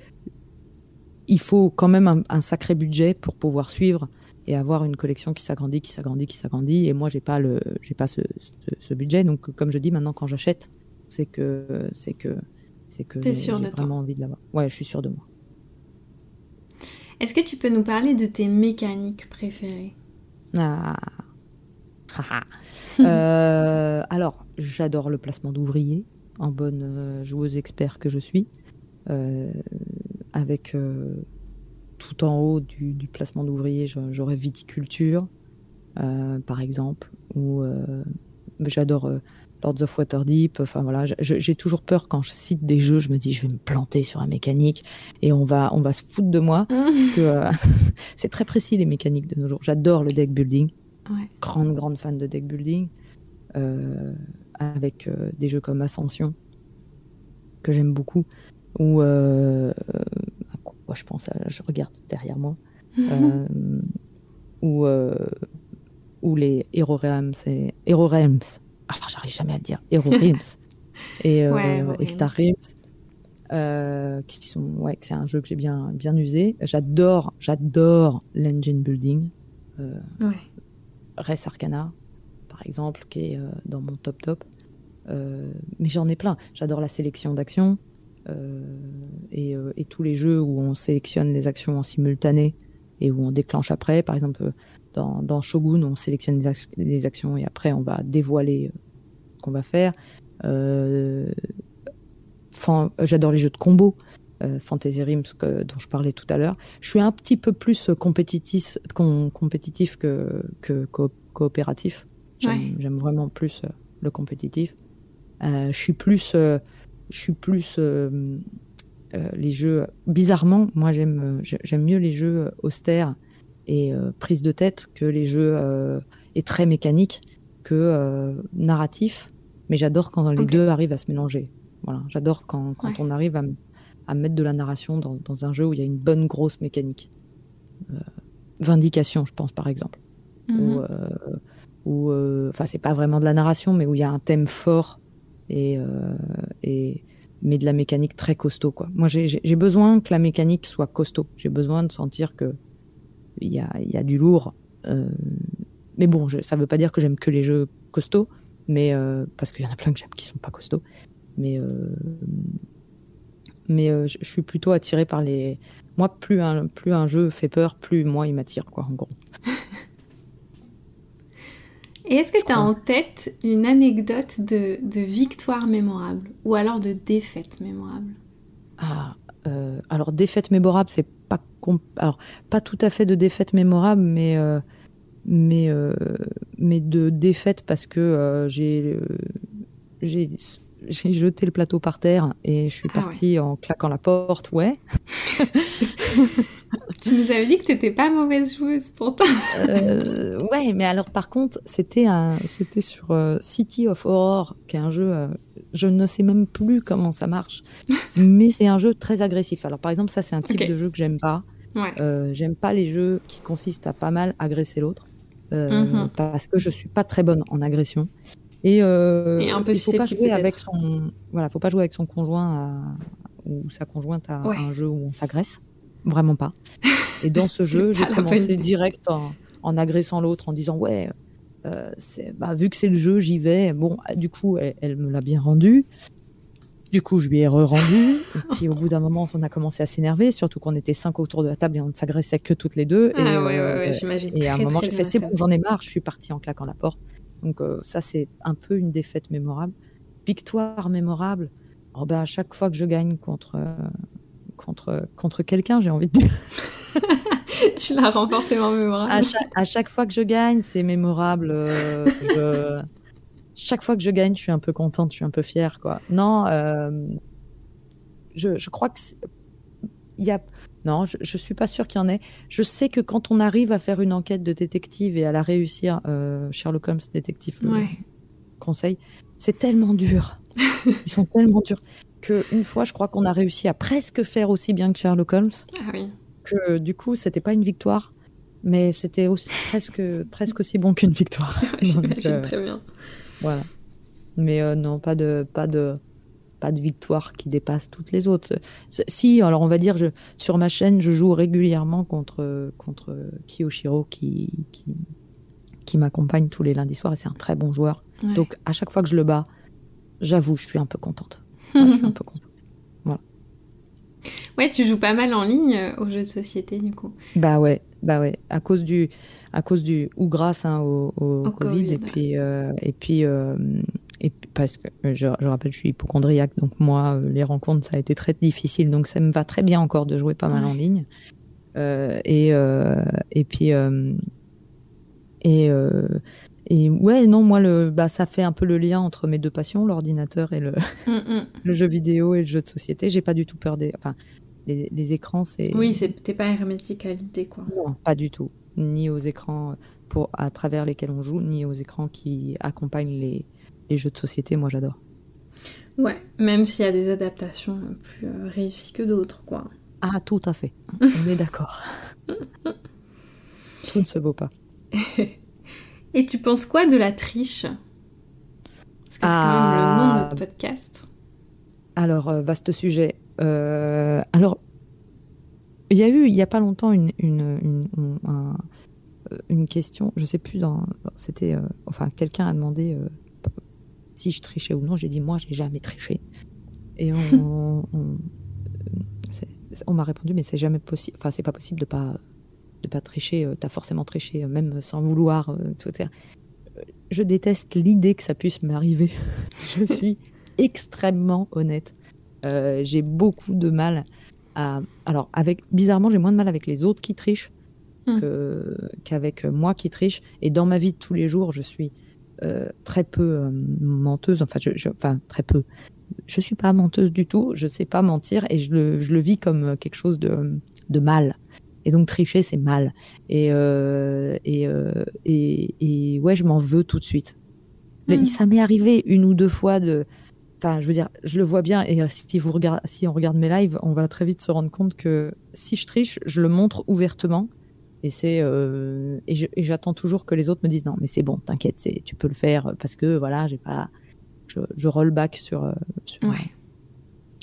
il faut quand même un, un sacré budget pour pouvoir suivre et avoir une collection qui s'agrandit, qui s'agrandit, qui s'agrandit. Et moi, j'ai pas le, j'ai pas ce, ce, ce budget. Donc, comme je dis maintenant, quand j'achète, c'est que, c'est que, c'est que j'ai de toi. vraiment envie de l'avoir. Ouais, je suis sûre de moi. Est-ce que tu peux nous parler de tes mécaniques préférées? Ah. Euh, alors, j'adore le placement d'ouvriers, en bonne euh, joueuse expert que je suis, euh, avec euh, tout en haut du, du placement d'ouvriers, j'a- j'aurais viticulture, euh, par exemple, ou euh, j'adore euh, Lords of Waterdeep. Enfin voilà, j'ai toujours peur quand je cite des jeux, je me dis je vais me planter sur la mécanique et on va on va se foutre de moi parce que euh, c'est très précis les mécaniques de nos jours. J'adore le deck building Ouais. grande, grande fan de deck building, euh, avec euh, des jeux comme Ascension, que j'aime beaucoup, ou quoi je pense, à- je regarde derrière moi, euh, ou, euh, ou les Hero Realms et Hero Realms, ah, j'arrive jamais à le dire, Hero Realms et, euh, Ouais, Hero et Star Realms. euh, qui sont ouais c'est un jeu que j'ai bien bien usé j'adore j'adore l'engine building euh, Ouais. Res Arcana, par exemple, qui est euh, dans mon top top. Euh, mais j'en ai plein. J'adore la sélection d'actions euh, et, euh, et tous les jeux où on sélectionne les actions en simultané et où on déclenche après. Par exemple, dans, dans Shogun, on sélectionne les, ac- les actions et après on va dévoiler euh, ce qu'on va faire. Euh, J'adore les jeux de combo. euh, Fantasy que- dont je parlais tout à l'heure. Je suis un petit peu plus compétitif, com- compétitif que, que co- coopératif. J'aime Ouais. vraiment plus euh, le compétitif. je suis plus, je suis plus les jeux. Bizarrement, moi j'aime j'aime mieux les jeux austères et prise de tête que les jeux et très mécaniques que narratifs. Mais j'adore quand les deux arrivent à se mélanger. Voilà, j'adore quand, quand on arrive à, à, mettre de la narration dans, dans, un jeu où il y a une bonne grosse mécanique. Vindication, je pense par exemple. Mhm. Ou, enfin, c'est pas vraiment de la narration, mais où il y a un thème fort et, et mais de la mécanique très costaud. Quoi. Moi, j'ai besoin que la mécanique soit costaud. J'ai besoin de sentir que il y a, y a, du lourd. Euh, mais bon, ça veut pas dire que j'aime que les jeux costauds, mais euh, parce qu'il y en a plein que j'aime qui sont pas costauds. Mais euh, mais je, je suis plutôt attirée par les. Moi, plus un plus un jeu fait peur, plus moi il m'attire quoi. En gros. Et est-ce que tu as en tête une anecdote de, de, victoire mémorable ou alors de défaite mémorable? Ah, euh, Alors, défaite mémorable, c'est pas, alors, pas tout à fait de défaite mémorable, mais, euh, mais, euh, mais de défaite parce que j'ai j'ai jeté le plateau par terre et je suis ah partie en claquant la porte, ouais. tu nous avais dit que tu n'étais pas mauvaise joueuse pourtant. euh, ouais, mais alors par contre, c'était c'était sur euh, City of Horror, qui est un jeu, euh, je ne sais même plus comment ça marche, mais c'est un jeu très agressif. Alors par exemple, ça c'est un type de jeu que j'aime pas. Ouais. J'aime pas les jeux qui consistent à pas mal agresser l'autre, mhm. parce que je suis pas très bonne en agression. Et, un peu il faut pas jouer avec son, voilà, faut pas jouer avec son conjoint ou sa conjointe à un jeu où on s'agresse. Vraiment pas. Et dans ce jeu, j'ai commencé direct en, agressant l'autre, en disant ouais, euh, bah, vu que c'est le jeu, j'y vais. Bon, du coup, elle, me l'a bien rendu. Du coup, je lui ai re-rendu. et puis, au bout d'un moment, on a commencé à s'énerver, surtout qu'on était cinq autour de la table et on ne s'agressait que toutes les deux. Ah, et, ouais, ouais, ouais, j'imagine. Et à un moment, j'ai fait c'est bon, j'en ai marre, je suis partie en claquant la porte. Donc, euh, ça, c'est un peu une défaite mémorable. Victoire mémorable. Oh, ben, à chaque fois que je gagne contre, euh, contre, contre quelqu'un, j'ai envie de dire. tu l'as rends forcément mémorable. À chaque, à chaque, fois que je gagne, c'est mémorable. Euh, chaque fois que je gagne, je suis un peu contente, je suis un peu fière. Quoi. Non, je, je, crois que il y a. Non, je, je suis pas sûre qu'il y en ait. Je sais que quand on arrive à faire une enquête de détective et à la réussir, euh, Sherlock Holmes, détective, le conseil, c'est tellement dur. Ils sont tellement durs qu'une fois, je crois qu'on a réussi à presque faire aussi bien que Sherlock Holmes. Ah oui. Que du coup, c'était pas une victoire, mais c'était aussi presque, presque aussi bon qu'une victoire. J'imagine euh, très bien. Voilà. Mais euh, non, pas de, pas de, pas de victoire qui dépasse toutes les autres. Si, alors on va dire, je, sur ma chaîne, je joue régulièrement contre, contre Kiyoshiro qui, qui, qui m'accompagne tous les lundis soirs et c'est un très bon joueur. Donc à chaque fois que je le bats, j'avoue, je suis un peu contente je suis un peu contente. Voilà. Ouais, tu joues pas mal en ligne euh, aux jeux de société, du coup. Bah ouais, bah ouais. À cause du, à cause du ou grâce hein, au, Covid, et puis euh, et puis euh, parce que je, je, rappelle, je suis hypochondriaque, donc moi, les rencontres, ça a été très difficile, donc ça me va très bien encore de jouer pas mal en ligne. et et puis et et ouais, non, moi, le, bah, ça fait un peu le lien entre mes deux passions, l'ordinateur et le, mm, mm. le jeu vidéo et le jeu de société. J'ai pas du tout peur des. Enfin, les, les écrans, c'est. Oui, t'es pas hermétique à l'idée, quoi. Non, pas du tout. Ni aux écrans pour, à travers lesquels on joue, ni aux écrans qui accompagnent les, les jeux de société. Moi, j'adore. Ouais, même s'il y a des adaptations plus euh, réussies que d'autres, quoi. Ah, tout à fait. On est d'accord. tout ne se vaut pas. Et tu penses quoi de la triche? Parce que c'est quand même le nom de notre ah. podcast. Alors, euh, vaste sujet. Euh, alors, il y a eu, il n'y a pas longtemps, une, une, une, euh, une, question, je ne sais plus, dans, c'était, enfin, quelqu'un a demandé si je trichais ou non. J'ai dit, moi, j'ai jamais triché. Et on, on, on m'a répondu, mais c'est jamais possible, enfin, c'est pas possible de pas de pas tricher, euh, tu as forcément triché, euh, même sans vouloir. Euh, je déteste l'idée que ça puisse m'arriver. je suis extrêmement honnête. j'ai beaucoup de mal à. Alors, avec bizarrement, j'ai moins de mal avec les autres qui trichent hmm. qu'avec moi qui triche. Et dans ma vie de tous les jours, je suis euh, très peu euh, menteuse. Enfin, je, enfin, très peu. Je suis pas menteuse du tout. Je sais pas mentir et je le, je le vis comme quelque chose de, de mal. Et donc tricher, c'est mal. Et, et, et, et, ouais, je m'en veux tout de suite. Hmm. Ça m'est arrivé une ou deux fois de. Enfin, je veux dire, je le vois bien. Et si, vous regardez, si on regarde mes lives, on va très vite se rendre compte que si je triche, je le montre ouvertement et c'est euh, et j'attends toujours que les autres me disent non, mais c'est bon, t'inquiète, tu peux le faire parce que voilà, j'ai pas, je, je roll back sur euh, sur,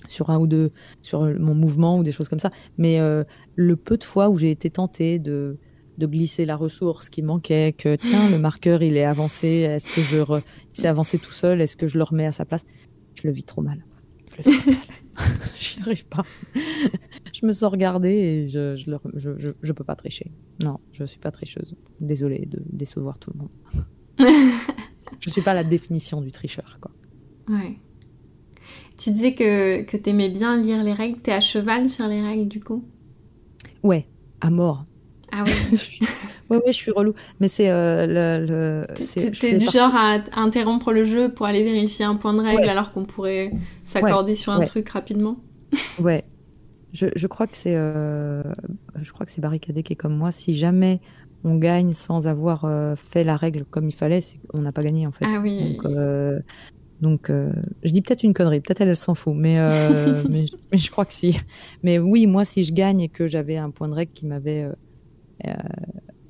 sur, un ou deux sur mon mouvement ou des choses comme ça. Mais euh, le peu de fois où j'ai été tentée de de glisser la ressource qui manquait, que tiens le marqueur il est avancé, est-ce que je s'est avancé tout seul, est-ce que je le remets à sa place, je le vis trop mal. Je le vis trop mal. J'y arrive pas. je me sens regarder et je je, je, je, peux pas tricher. Non, je suis pas tricheuse. Désolée de décevoir tout le monde. je suis pas la définition du tricheur, quoi. Ouais. Tu disais que, que tu aimais bien lire les règles. T'es à cheval sur les règles, du coup? Ouais, à mort. Ah oui. ouais, ouais, je suis relou. Mais c'est euh, le. T'es du genre à interrompre le jeu pour aller vérifier un point de règle alors qu'on pourrait s'accorder sur un truc rapidement? Ouais. Je, je crois que c'est euh, je crois que c'est barricadé qui est comme moi. Si jamais on gagne sans avoir euh, fait la règle comme il fallait, c'est on n'a pas gagné en fait. Ah oui. Donc, donc, je dis peut-être une connerie, peut-être elle, elle s'en fout, mais, mais, mais, je crois que si. Mais oui, moi, si je gagne et que j'avais un point de règle qui m'avait euh,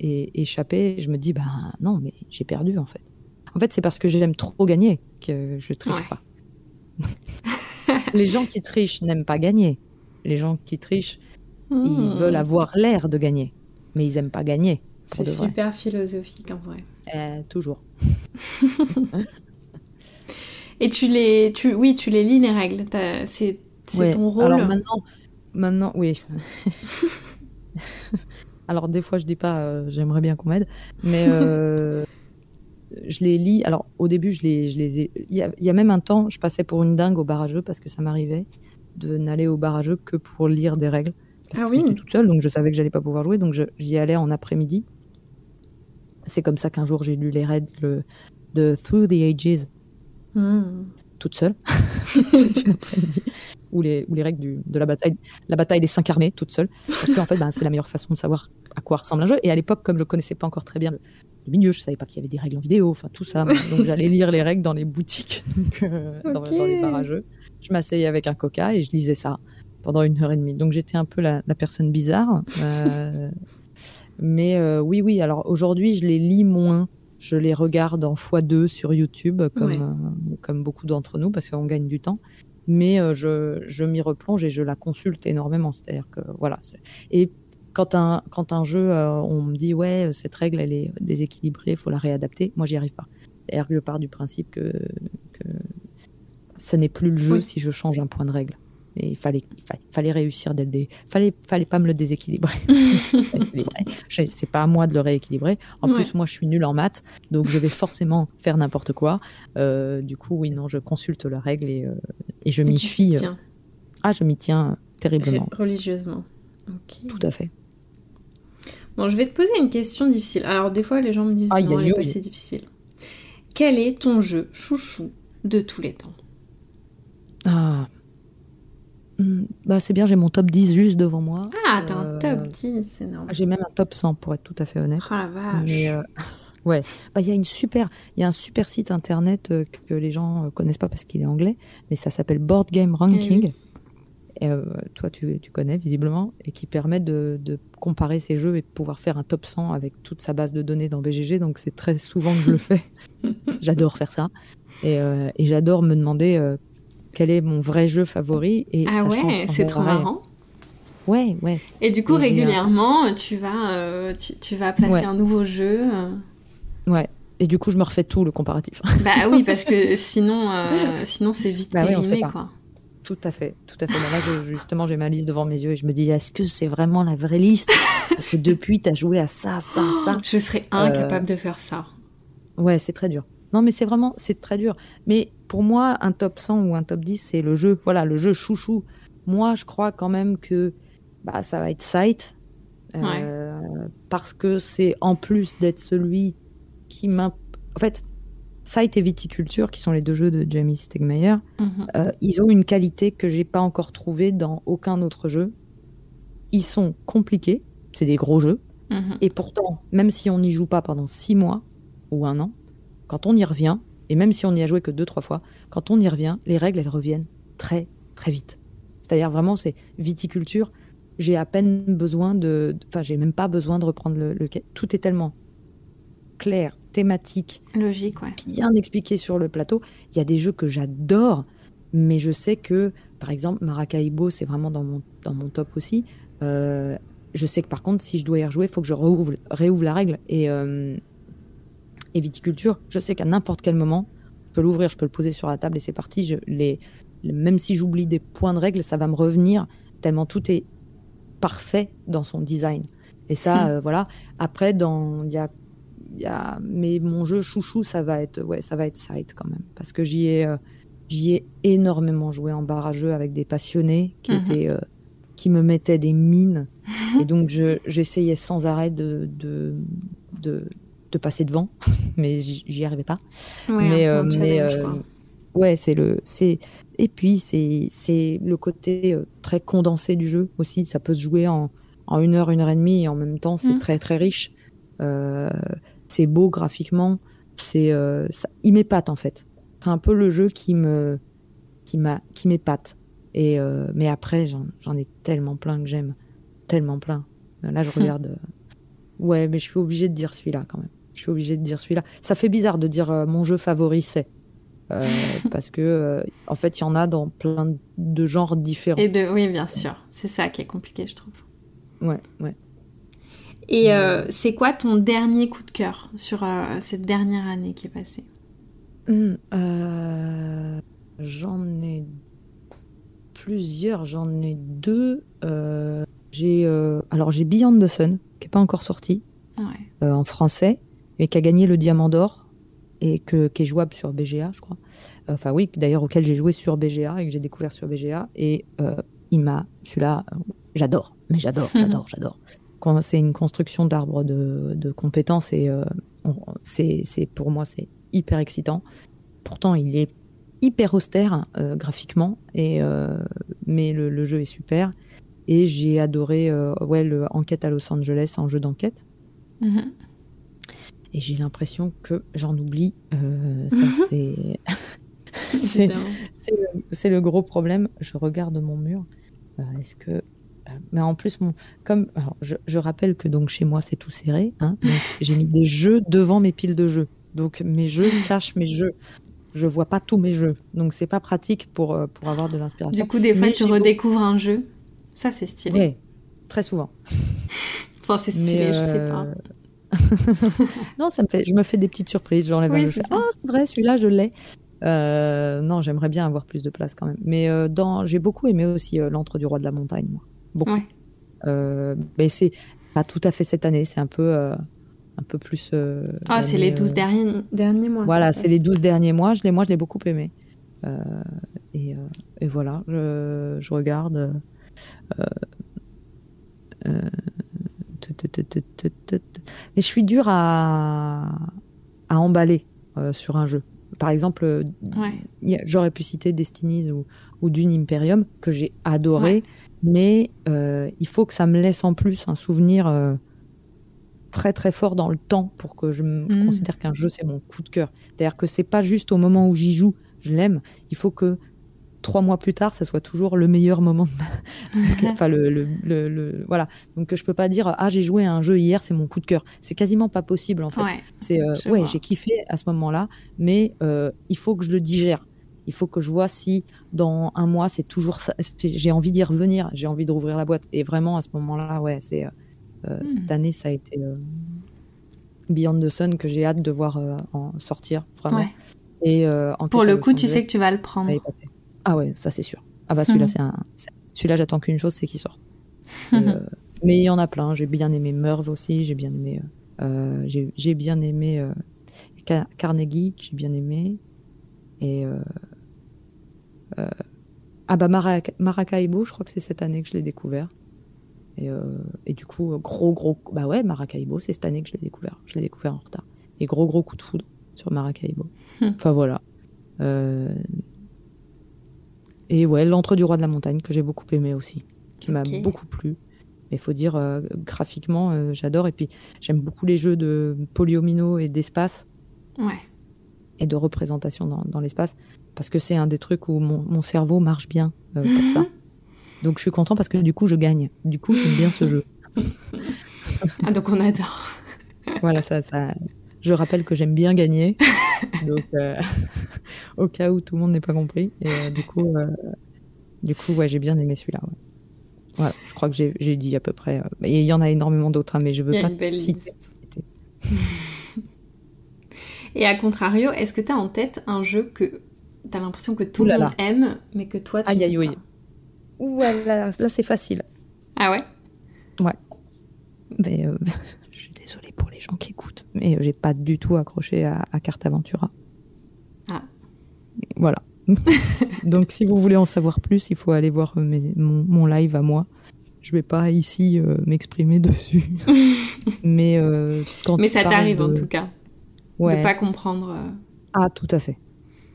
et échapper, je me dis, ben non, mais j'ai perdu en fait. En fait, c'est parce que j'aime trop gagner que je triche pas. les gens qui trichent n'aiment pas gagner. Les gens qui trichent, ils hmm. veulent avoir l'air de gagner, mais ils aiment pas gagner. C'est super philosophique en vrai. Euh, toujours. Et tu les, tu, oui, tu les lis les règles. C'est ton rôle. Alors maintenant, maintenant, oui. Alors des fois je dis pas euh, j'aimerais bien qu'on m'aide, mais euh, je les lis. Alors au début je les, je les ai. Il y, a, même un temps je passais pour une dingue au barrageux parce que ça m'arrivait de n'aller au barrageux que pour lire des règles. Parce ah oui. J'étais toute seule donc je savais que j'allais pas pouvoir jouer donc j'y allais en après-midi. C'est comme ça qu'un jour j'ai lu les règles de Through the Ages. Hmm. Toute seule, ou les, ou les règles du, de la bataille, la bataille des cinq armées, toute seule. Parce qu'en fait, ben, c'est la meilleure façon de savoir à quoi ressemble un jeu. Et à l'époque, comme je connaissais pas encore très bien le, milieu, je savais pas qu'il y avait des règles en vidéo, enfin tout ça. donc j'allais lire les règles dans les boutiques, euh, dans, les barrageux. Je m'asseyais avec un coca et je lisais ça pendant une heure et demie. Donc j'étais un peu la, personne bizarre. Euh, mais euh, oui, oui. Alors aujourd'hui, je les lis moins. Je les regarde en x2 sur YouTube, comme, comme beaucoup d'entre nous, parce qu'on gagne du temps mais je, je m'y replonge et je la consulte énormément. C'est-à-dire que voilà. Et quand un, quand un jeu, euh, on me dit ouais, cette règle elle est déséquilibrée, il faut la réadapter, moi j'y arrive pas. C'est-à-dire que je pars du principe que, que ce n'est plus le jeu si je change un point de règle. Et il fallait, il fallait, réussir dès le dé. Fallait, fallait pas me le déséquilibrer. c'est pas à moi de le rééquilibrer. En plus, moi, je suis nulle en maths, donc je vais forcément faire n'importe quoi. Euh, du coup, oui, non, je consulte la règle et, euh, et je m'y fie. ah, je m'y tiens terriblement. Religieusement. Tout à fait. Bon, je vais te poser une question difficile. Alors, des fois, les gens me disent ah, non, elle pas si difficile. Quel est ton jeu chouchou de tous les temps? Ah. Hmm, bah, c'est bien, j'ai mon top 10 juste devant moi. Ah, t'as un euh, top 10, c'est énorme. J'ai même un top 100 pour être tout à fait honnête. Oh la vache. Mais, euh, ouais, bah, il y a une super, il y a un super site internet euh, que les gens connaissent pas parce qu'il est anglais, mais ça s'appelle Board Game Ranking. Eh euh, toi tu, connais visiblement, et qui permet de, comparer ces jeux et de pouvoir faire un top 100 avec toute sa base de données dans BGG. Donc c'est très souvent que je le fais. j'adore faire ça. Et, euh, j'adore me demander euh, quel est mon vrai jeu favori. Et ah ouais, c'est trop marrant. Ouais, ouais. Et du coup, régulièrement, tu vas, tu, vas placer un nouveau jeu. Ouais. Et du coup, je me refais tout le comparatif. bah oui, parce que sinon, sinon c'est vite bah périmé, quoi. Tout à fait, tout à fait. là, justement, j'ai ma liste devant mes yeux et je me dis, est-ce que c'est vraiment la vraie liste? Parce que depuis, tu as joué à ça, ça, ça. Je serais incapable de faire ça. Ouais, c'est très dur. Non, mais c'est vraiment, c'est très dur. Mais pour moi, un top 100 ou un top 10, c'est le jeu, voilà, le jeu chouchou. Moi, je crois quand même que bah, ça va être Sight. Euh, parce que c'est en plus d'être celui qui m'importe. En fait, Sight et Viticulture, qui sont les deux jeux de Jamie Stegmaier, Mhm. euh, ils ont une qualité que j'ai pas encore trouvée dans aucun autre jeu. Ils sont compliqués, c'est des gros jeux, Mhm. et pourtant, même si on n'y joue pas pendant six mois ou un an, quand on y revient, et même si on n'y a joué que deux, trois fois, quand on y revient, les règles, elles reviennent très, très vite. C'est-à-dire vraiment, c'est viticulture, j'ai à peine besoin de... Enfin, j'ai même pas besoin de reprendre le, le... Tout est tellement clair, thématique, Logique, ouais. bien expliqué sur le plateau. Il y a des jeux que j'adore, mais je sais que, par exemple, Maracaibo, c'est vraiment dans mon, dans mon top aussi. Euh, je sais que par contre, si je dois y rejouer, il faut que je réouvre, réouvre la règle. Et, euh, et viticulture, je sais qu'à n'importe quel moment, je peux l'ouvrir, je peux le poser sur la table et c'est parti. Je, les, même si j'oublie des points de règle, ça va me revenir tellement tout est parfait dans son design. Et ça, euh, voilà. Après, dans, il y a, y a, mais mon jeu chouchou, ça va être, ouais, ça va être Sight quand même, parce que j'y ai, euh, j'y ai énormément joué en bar à jeu avec des passionnés qui Mhm. étaient, euh, qui me mettaient des mines, et donc je, j'essayais sans arrêt de, de, de, de passer devant, mais j'y arrivais pas. Ouais, mais, euh, mais, ouais, c'est le, c'est, et puis c'est, le côté très condensé du jeu aussi. Ça peut se jouer en, en une heure, une heure et demie, et en même temps, c'est Mm. très très riche. Euh, c'est beau graphiquement, c'est, euh, ça, il m'épate en fait. C'est un peu le jeu qui me, qui m'a, qui m'épate. Et euh, mais après, j'en, ai tellement plein que j'aime, tellement plein. Là, je regarde. euh, Ouais, mais je suis obligée de dire celui-là quand même. Je suis obligée de dire celui-là. Ça fait bizarre de dire euh, mon jeu favori c'est. Euh, parce que euh, en fait il y en a dans plein de genres différents. Et de... Oui, bien sûr. C'est ça qui est compliqué, je trouve. Ouais, ouais. Et euh, c'est quoi ton dernier coup de cœur sur euh, cette dernière année qui est passée? Hum, euh, j'en ai plusieurs, j'en ai deux. J'ai alors j'ai Beyond the Sun qui est pas encore sorti Ouais. euh, en français, mais qui a gagné le Diamant d'Or et que, qui est jouable sur BGA, je crois. Enfin oui, d'ailleurs auquel j'ai joué sur BGA et que j'ai découvert sur BGA. Et il m'a, celui-là, j'adore, mais j'adore, j'adore, j'adore. C'est une construction d'arbre de, de compétences et euh, c'est, pour moi c'est hyper excitant. Pourtant il est hyper austère euh, graphiquement et euh, mais le, le jeu est super. Et j'ai adoré ouais, le Enquête à Los Angeles en jeu d'enquête. Mhm. Et j'ai l'impression que j'en oublie. Ça, c'est. c'est c'est le, gros problème. Je regarde mon mur. Est-ce que. Euh, Mais en plus, mon, comme alors, je, je rappelle que donc chez moi c'est tout serré. Hein, j'ai mis des jeux devant mes piles de jeux. Donc mes jeux cachent mes jeux. Je vois pas tous mes jeux. Donc c'est pas pratique pour, euh, pour avoir de l'inspiration. Du coup, des fois, Mais tu redécouvres un jeu. Ça, c'est stylé. Ouais, très souvent. Enfin, c'est stylé, je sais euh, pas. non, ça me fait, je me fais des petites surprises. J'enlève Oui, un jeu, je fais, ah, c'est vrai, celui-là, je l'ai. Euh, non, j'aimerais bien avoir plus de place quand même. Mais euh, dans, j'ai beaucoup aimé aussi euh, l'antre du roi de la montagne, moi. Beaucoup. Ouais. Euh, mais c'est pas tout à fait cette année. C'est un peu, euh, un peu plus. euh, Ah, c'est les 12 euh, derniers, derniers mois. Voilà, c'est les passe. 12 derniers mois. Je moi, je l'ai beaucoup aimé. Et, et voilà, je, je regarde. Mais je suis dure à, à emballer sur un jeu. Par exemple, Ouais. j'aurais pu citer Destinies ou, ou Dune Imperium, que j'ai adoré, mais euh, il faut que ça me laisse en plus un souvenir euh, très très fort dans le temps pour que je, me- je Mm. considère qu'un jeu c'est mon coup de cœur. C'est-à-dire que c'est pas juste au moment où j'y joue, je l'aime. Il faut que trois mois plus tard, ça soit toujours le meilleur moment de ma... enfin, le, le- le- le- voilà. Donc je peux pas dire ah j'ai joué à un jeu hier, c'est mon coup de cœur. C'est quasiment pas possible en fait. Ouais. C'est euh, ouais, j'ai kiffé à ce moment-là, mais il faut que je le digère. Il faut que je vois si dans un mois c'est toujours ça. J'ai envie d'y revenir, j'ai envie de rouvrir la boîte. Et vraiment à ce moment-là, ouais, c'est euh, euh, Hmm. cette année ça a été euh, Beyond the Sun que j'ai hâte de voir euh, en sortir vraiment. Ouais. Et Pour le coup, tu sais que tu vas le prendre. épater. Ah ouais, ça c'est sûr. Ah bah celui-là Mhm. c'est un. Celui-là j'attends qu'une chose, c'est qu'il sorte. Et, mais il y en a plein. J'ai bien aimé Merv aussi. J'ai bien aimé. j'ai j'ai bien aimé Ca- Carnegie. que J'ai bien aimé. Et ah bah Maraca- Maracaibo, je crois que c'est cette année que je l'ai découvert. Et, euh, et du coup, gros gros. Bah ouais, Maracaibo, c'est cette année que je l'ai découvert. Je l'ai découvert en retard. Et gros gros coup de foudre sur Maracaibo. enfin voilà. Euh, et ouais, l'entre du roi de la montagne que j'ai beaucoup aimé aussi, qui m'a beaucoup plu. Mais il faut dire, euh, graphiquement, euh, j'adore. Et puis, j'aime beaucoup les jeux de polyomino et d'espace. Ouais. Et de représentation dans, dans l'espace. Parce que c'est un des trucs où mon, mon cerveau marche bien pour ça. Donc, je suis content parce que du coup, je gagne. Du coup, j'aime bien ce jeu. ah, donc on adore. voilà, ça, ça. Je rappelle que j'aime bien gagner. donc, euh, au cas où tout le monde n'est pas compris. Et euh, du coup, euh, du coup, ouais, j'ai bien aimé celui-là. Ouais. Voilà, je crois que j'ai dit à peu près. Il y en a énormément d'autres, hein, mais je veux pas citer. Et à contrario, est-ce que tu as en tête un jeu que tu as l'impression que tout le monde aime, mais que toi tu aïe, aïe, aïe. Ouais, là, là c'est facile. Ah ouais? Ouais. Mais je suis désolée pour les gens qui écoutent, mais j'ai pas du tout accroché à, à Carte Aventura. Ah. Voilà. Donc, si vous voulez en savoir plus, il faut aller voir mon, live à moi. Je vais pas ici euh, m'exprimer dessus. mais euh, Mais ça t'arrive en tout cas. Ouais. De pas comprendre. Euh. Ah, tout à fait.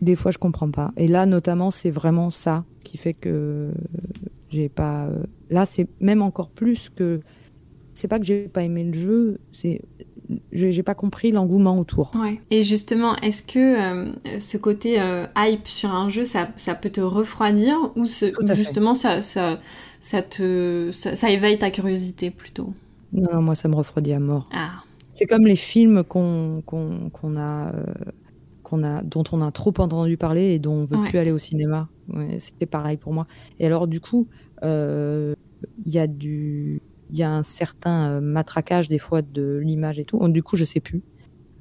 Des fois, je comprends pas. Et là, notamment, c'est vraiment ça qui fait que j'ai pas. Là, c'est même encore plus que. C'est pas que j'ai pas aimé le jeu, c'est j'ai pas compris l'engouement autour. Ouais. Et justement, est-ce que euh, ce côté euh, hype sur un jeu, ça, ça peut te refroidir ou, ce, justement ça, ça, ça, te, ça, éveille ta curiosité plutôt? Non, moi ça me refroidit à mort. Ah. C'est comme les films qu'on qu'on a, euh, a, dont on a trop entendu parler et dont on veut plus aller au cinéma. Ouais, C'était pareil pour moi. Et alors du coup, il y a du il y a un certain euh, matraquage des fois de l'image et tout. Du coup, je sais plus.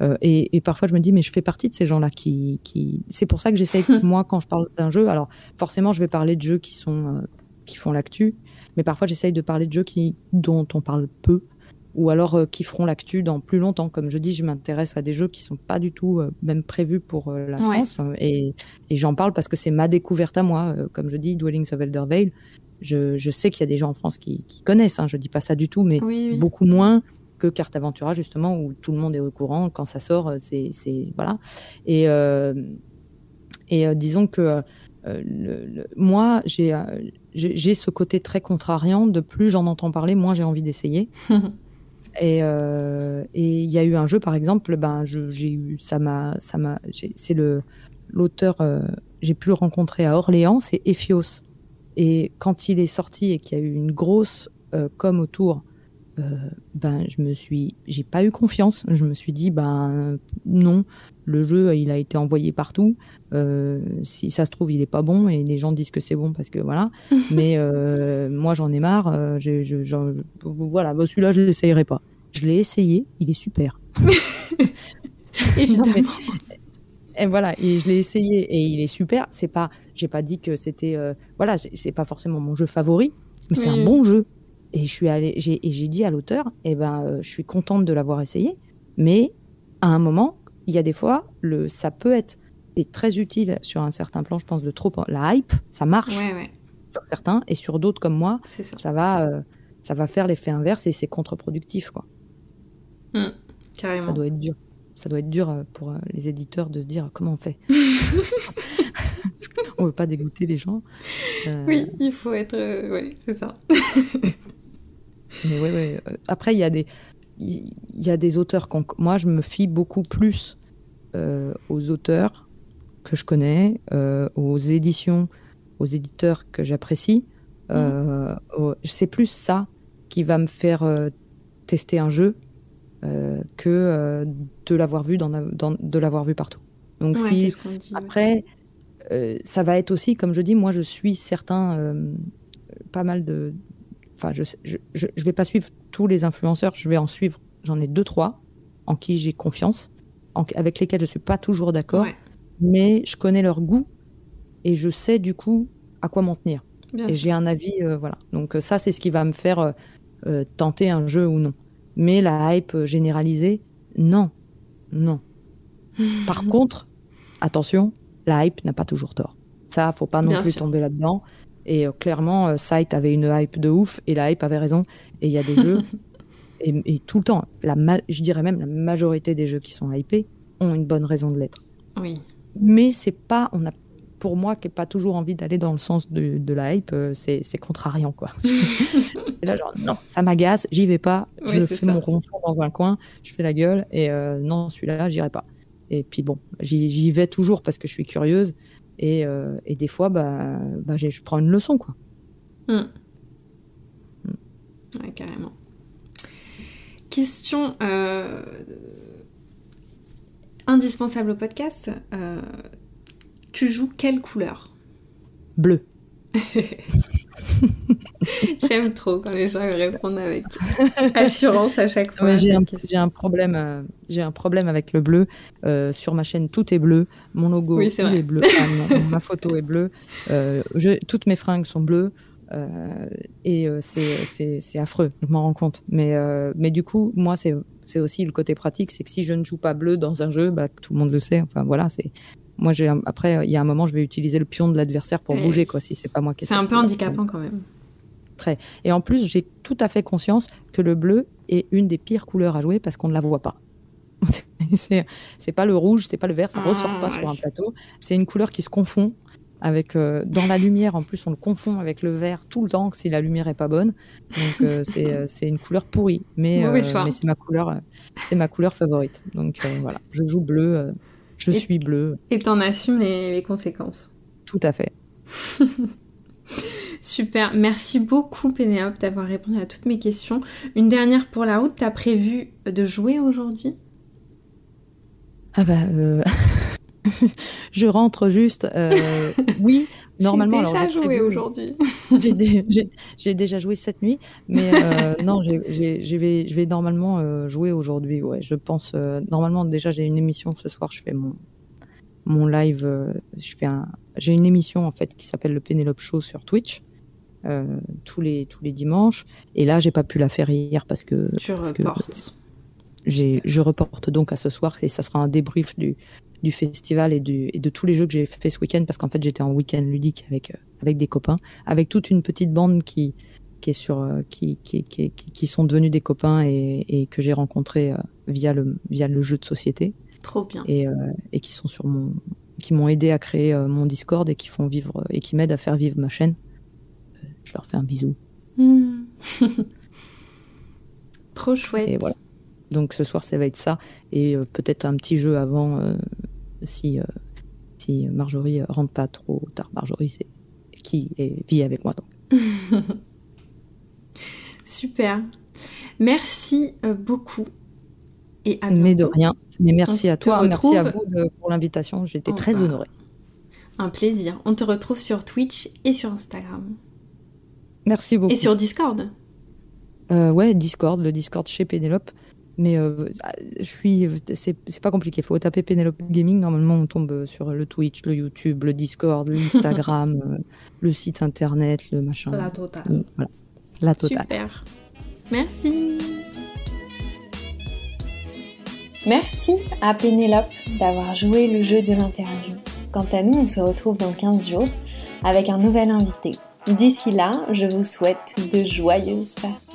Euh, et, parfois, je me dis, mais je fais partie de ces gens-là qui, qui... C'est pour ça que j'essaye, moi, quand je parle d'un jeu, alors forcément, je vais parler de jeux qui sont euh, qui font l'actu, mais parfois, j'essaye de parler de jeux qui dont on parle peu, ou alors qui feront l'actu dans plus longtemps. Comme je dis, je m'intéresse à des jeux qui sont pas du tout même prévus pour la France, et, et j'en parle parce que c'est ma découverte à moi. comme je dis, Dwellings of Elder Vale, je, sais qu'il y a des gens en France qui, connaissent, hein, je dis pas ça du tout, mais beaucoup moins que Carte Aventura, justement, où tout le monde est au courant. Quand ça sort, euh, c'est. Voilà. Et, euh, et euh, disons que moi, j'ai j'ai ce côté très contrariant. De plus j'en entends parler, moins j'ai envie d'essayer. et il y a eu un jeu, par exemple, ben, j'ai eu. Ça m'a. C'est le l'auteur. j'ai pu le rencontrer à Orléans, c'est Ephios. Et quand il est sorti et qu'il y a eu une grosse euh, com autour, euh, ben je me suis, j'ai pas eu confiance. Je me suis dit ben non, le jeu il a été envoyé partout. Euh, si ça se trouve il est pas bon et les gens disent que c'est bon parce que voilà. Mais moi j'en ai marre. Je, voilà, ben, celui-là je l'essayerai pas. Je l'ai essayé, il est super. Évidemment. Et voilà, et je l'ai essayé et il est super. C'est pas, j'ai pas dit que c'était, euh, voilà, c'est pas forcément mon jeu favori, mais c'est un bon jeu. Et je suis allée, j'ai, et j'ai dit à l'auteur, eh ben, euh, je suis contente de l'avoir essayé, mais à un moment, il y a des fois, le, ça peut être très utile sur un certain plan. Je pense de trop la hype, ça marche sur certains, et sur d'autres comme moi, ça. va, euh, ça va faire l'effet inverse et c'est contre-productif, quoi. Mmh, carrément. Ça doit être dur ça doit être dur euh, pour euh, les éditeurs de se dire comment on fait? on veut pas dégoûter les gens. Euh, oui, il faut être. oui, c'est ça. Mais ouais, ouais. Après, il y a des, il y a des auteurs. Moi, je me fie beaucoup plus aux auteurs que je connais, aux éditions, aux éditeurs que j'apprécie. Mhm. c'est plus ça qui va me faire tester un jeu euh, que euh, de l'avoir vu dans, de l'avoir vu partout. Donc si après euh, ça va être aussi comme je dis moi je suis certain pas mal de enfin je, je, je, vais pas suivre tous les influenceurs je vais en suivre j'en ai deux trois en qui j'ai confiance avec lesquels je suis pas toujours d'accord mais je connais leur goût et je sais du coup à quoi m'en tenir et j'ai un avis voilà donc ça c'est ce qui va me faire tenter un jeu ou non mais la hype généralisée, non. Non. Par contre, attention, la hype n'a pas toujours tort. Ça, faut pas non plus tomber là-dedans. Et euh, clairement, euh, Sight avait une hype de ouf et la hype avait raison. Et il y a des jeux, et, tout le temps, la je dirais même la majorité des jeux qui sont hypés ont une bonne raison de l'être. Oui. Mais c'est pas, on a, pour moi, qui n'ai pas toujours envie d'aller dans le sens de, de la hype, euh, c'est c'est contrariant, quoi. et là, genre, non, ça m'agace, j'y vais pas, Oui, je fais ça. mon ronchon dans un coin, je fais la gueule, et euh, non, celui-là, j'irai pas. Et puis bon, j'y vais toujours parce que je suis curieuse, et, euh, et des fois, bah, bah, je prends une leçon, quoi. Hmm. Ouais, carrément. Question euh, indispensable au podcast. euh, tu joues quelle couleur? Bleu. J'aime trop quand les gens répondent avec assurance à chaque fois. J'ai un, problème, euh, j'ai un problème avec le bleu. Euh, sur ma chaîne, tout est bleu. Mon logo Oui, est bleu. Ah non, ma photo est bleue. Euh, je- toutes mes fringues sont bleues. Et c'est, affreux, je m'en rends compte. Mais, mais du coup, moi, c'est, c'est aussi le côté pratique, c'est que si je ne joue pas bleu dans un jeu, bah, tout le monde le sait. Enfin voilà, c'est. Moi, j'ai après, il y a un moment, je vais utiliser le pion de l'adversaire pour Et bouger, quoi, si c'est pas moi qui C'est un peu handicapant quand même. Et en plus, j'ai tout à fait conscience que le bleu est une des pires couleurs à jouer parce qu'on ne la voit pas. c'est pas le rouge, c'est pas le vert, ça Ah, ressort pas sur un plateau. C'est une couleur qui se confond avec euh, dans la lumière. En plus, on le confond avec le vert tout le temps si la lumière est pas bonne. Donc euh, c'est euh, c'est une couleur pourrie, mais euh, mais c'est ma couleur, c'est ma couleur favorite. Donc voilà, je joue bleu, je Et- suis bleu, Et t'en assumes les, les conséquences. tout à fait. Super, merci beaucoup Pénélope d'avoir répondu à toutes mes questions. Une dernière pour la route, t'as prévu de jouer aujourd'hui? Ah bah, euh, je rentre juste. euh, oui, normalement. J'ai déjà joué aujourd'hui. J'ai dé- j'ai- j'ai déjà joué cette nuit, mais euh, non, je vais, je vais normalement euh, jouer aujourd'hui. Ouais, je pense. euh, normalement, déjà, j'ai une émission ce soir. Je fais mon mon live. je fais un. J'ai une émission en fait qui s'appelle le Pénélope Show sur Twitch. tous les tous les dimanches et là j'ai pas pu la faire hier parce que Tu parce que reportes. j'ai, je reporte donc à ce soir et ça sera un débrief du, du festival et, du, et de tous les jeux que j'ai fait ce week-end parce qu'en fait j'étais en week-end ludique avec, euh, avec des copains, avec toute une petite bande qui, qui, est sur, euh, qui, qui, qui, qui- sont devenus des copains et, et que j'ai rencontrés euh, via, le, via le jeu de société Trop bien. et, euh, et qui sont sur mon qui m'ont aidé à créer mon Discord et qui font vivre et qui m'aident à faire vivre ma chaîne. Je leur fais un bisou. Hmm. Trop chouette. Et voilà. Donc ce soir, ça va être ça. Et euh, peut-être un petit jeu avant, euh, si, euh, si Marjorie rentre pas trop tard. Marjorie, c'est qui est, vit avec moi. Donc. Super. Merci euh, beaucoup. Et à Mais de bientôt. rien. Mais merci On à toi. Merci à vous de- pour l'invitation. J'étais très honorée. Un plaisir. On te retrouve sur Twitch et sur Instagram. Merci beaucoup. Et sur Discord. Ouais, Discord, le Discord chez Pénélope. Mais euh, je suis, c'est pas compliqué. Il faut taper Pénélope Gaming. Normalement, on tombe sur le Twitch, le YouTube, le Discord, l'Instagram, euh, le site internet, le machin. La totale. Euh, Voilà, la totale. Super. Merci. Merci à Pénélope d'avoir joué le jeu de l'interview. Quant à nous, on se retrouve dans 15 jours avec un nouvel invité. D'ici là, je vous souhaite de joyeuses Pâques.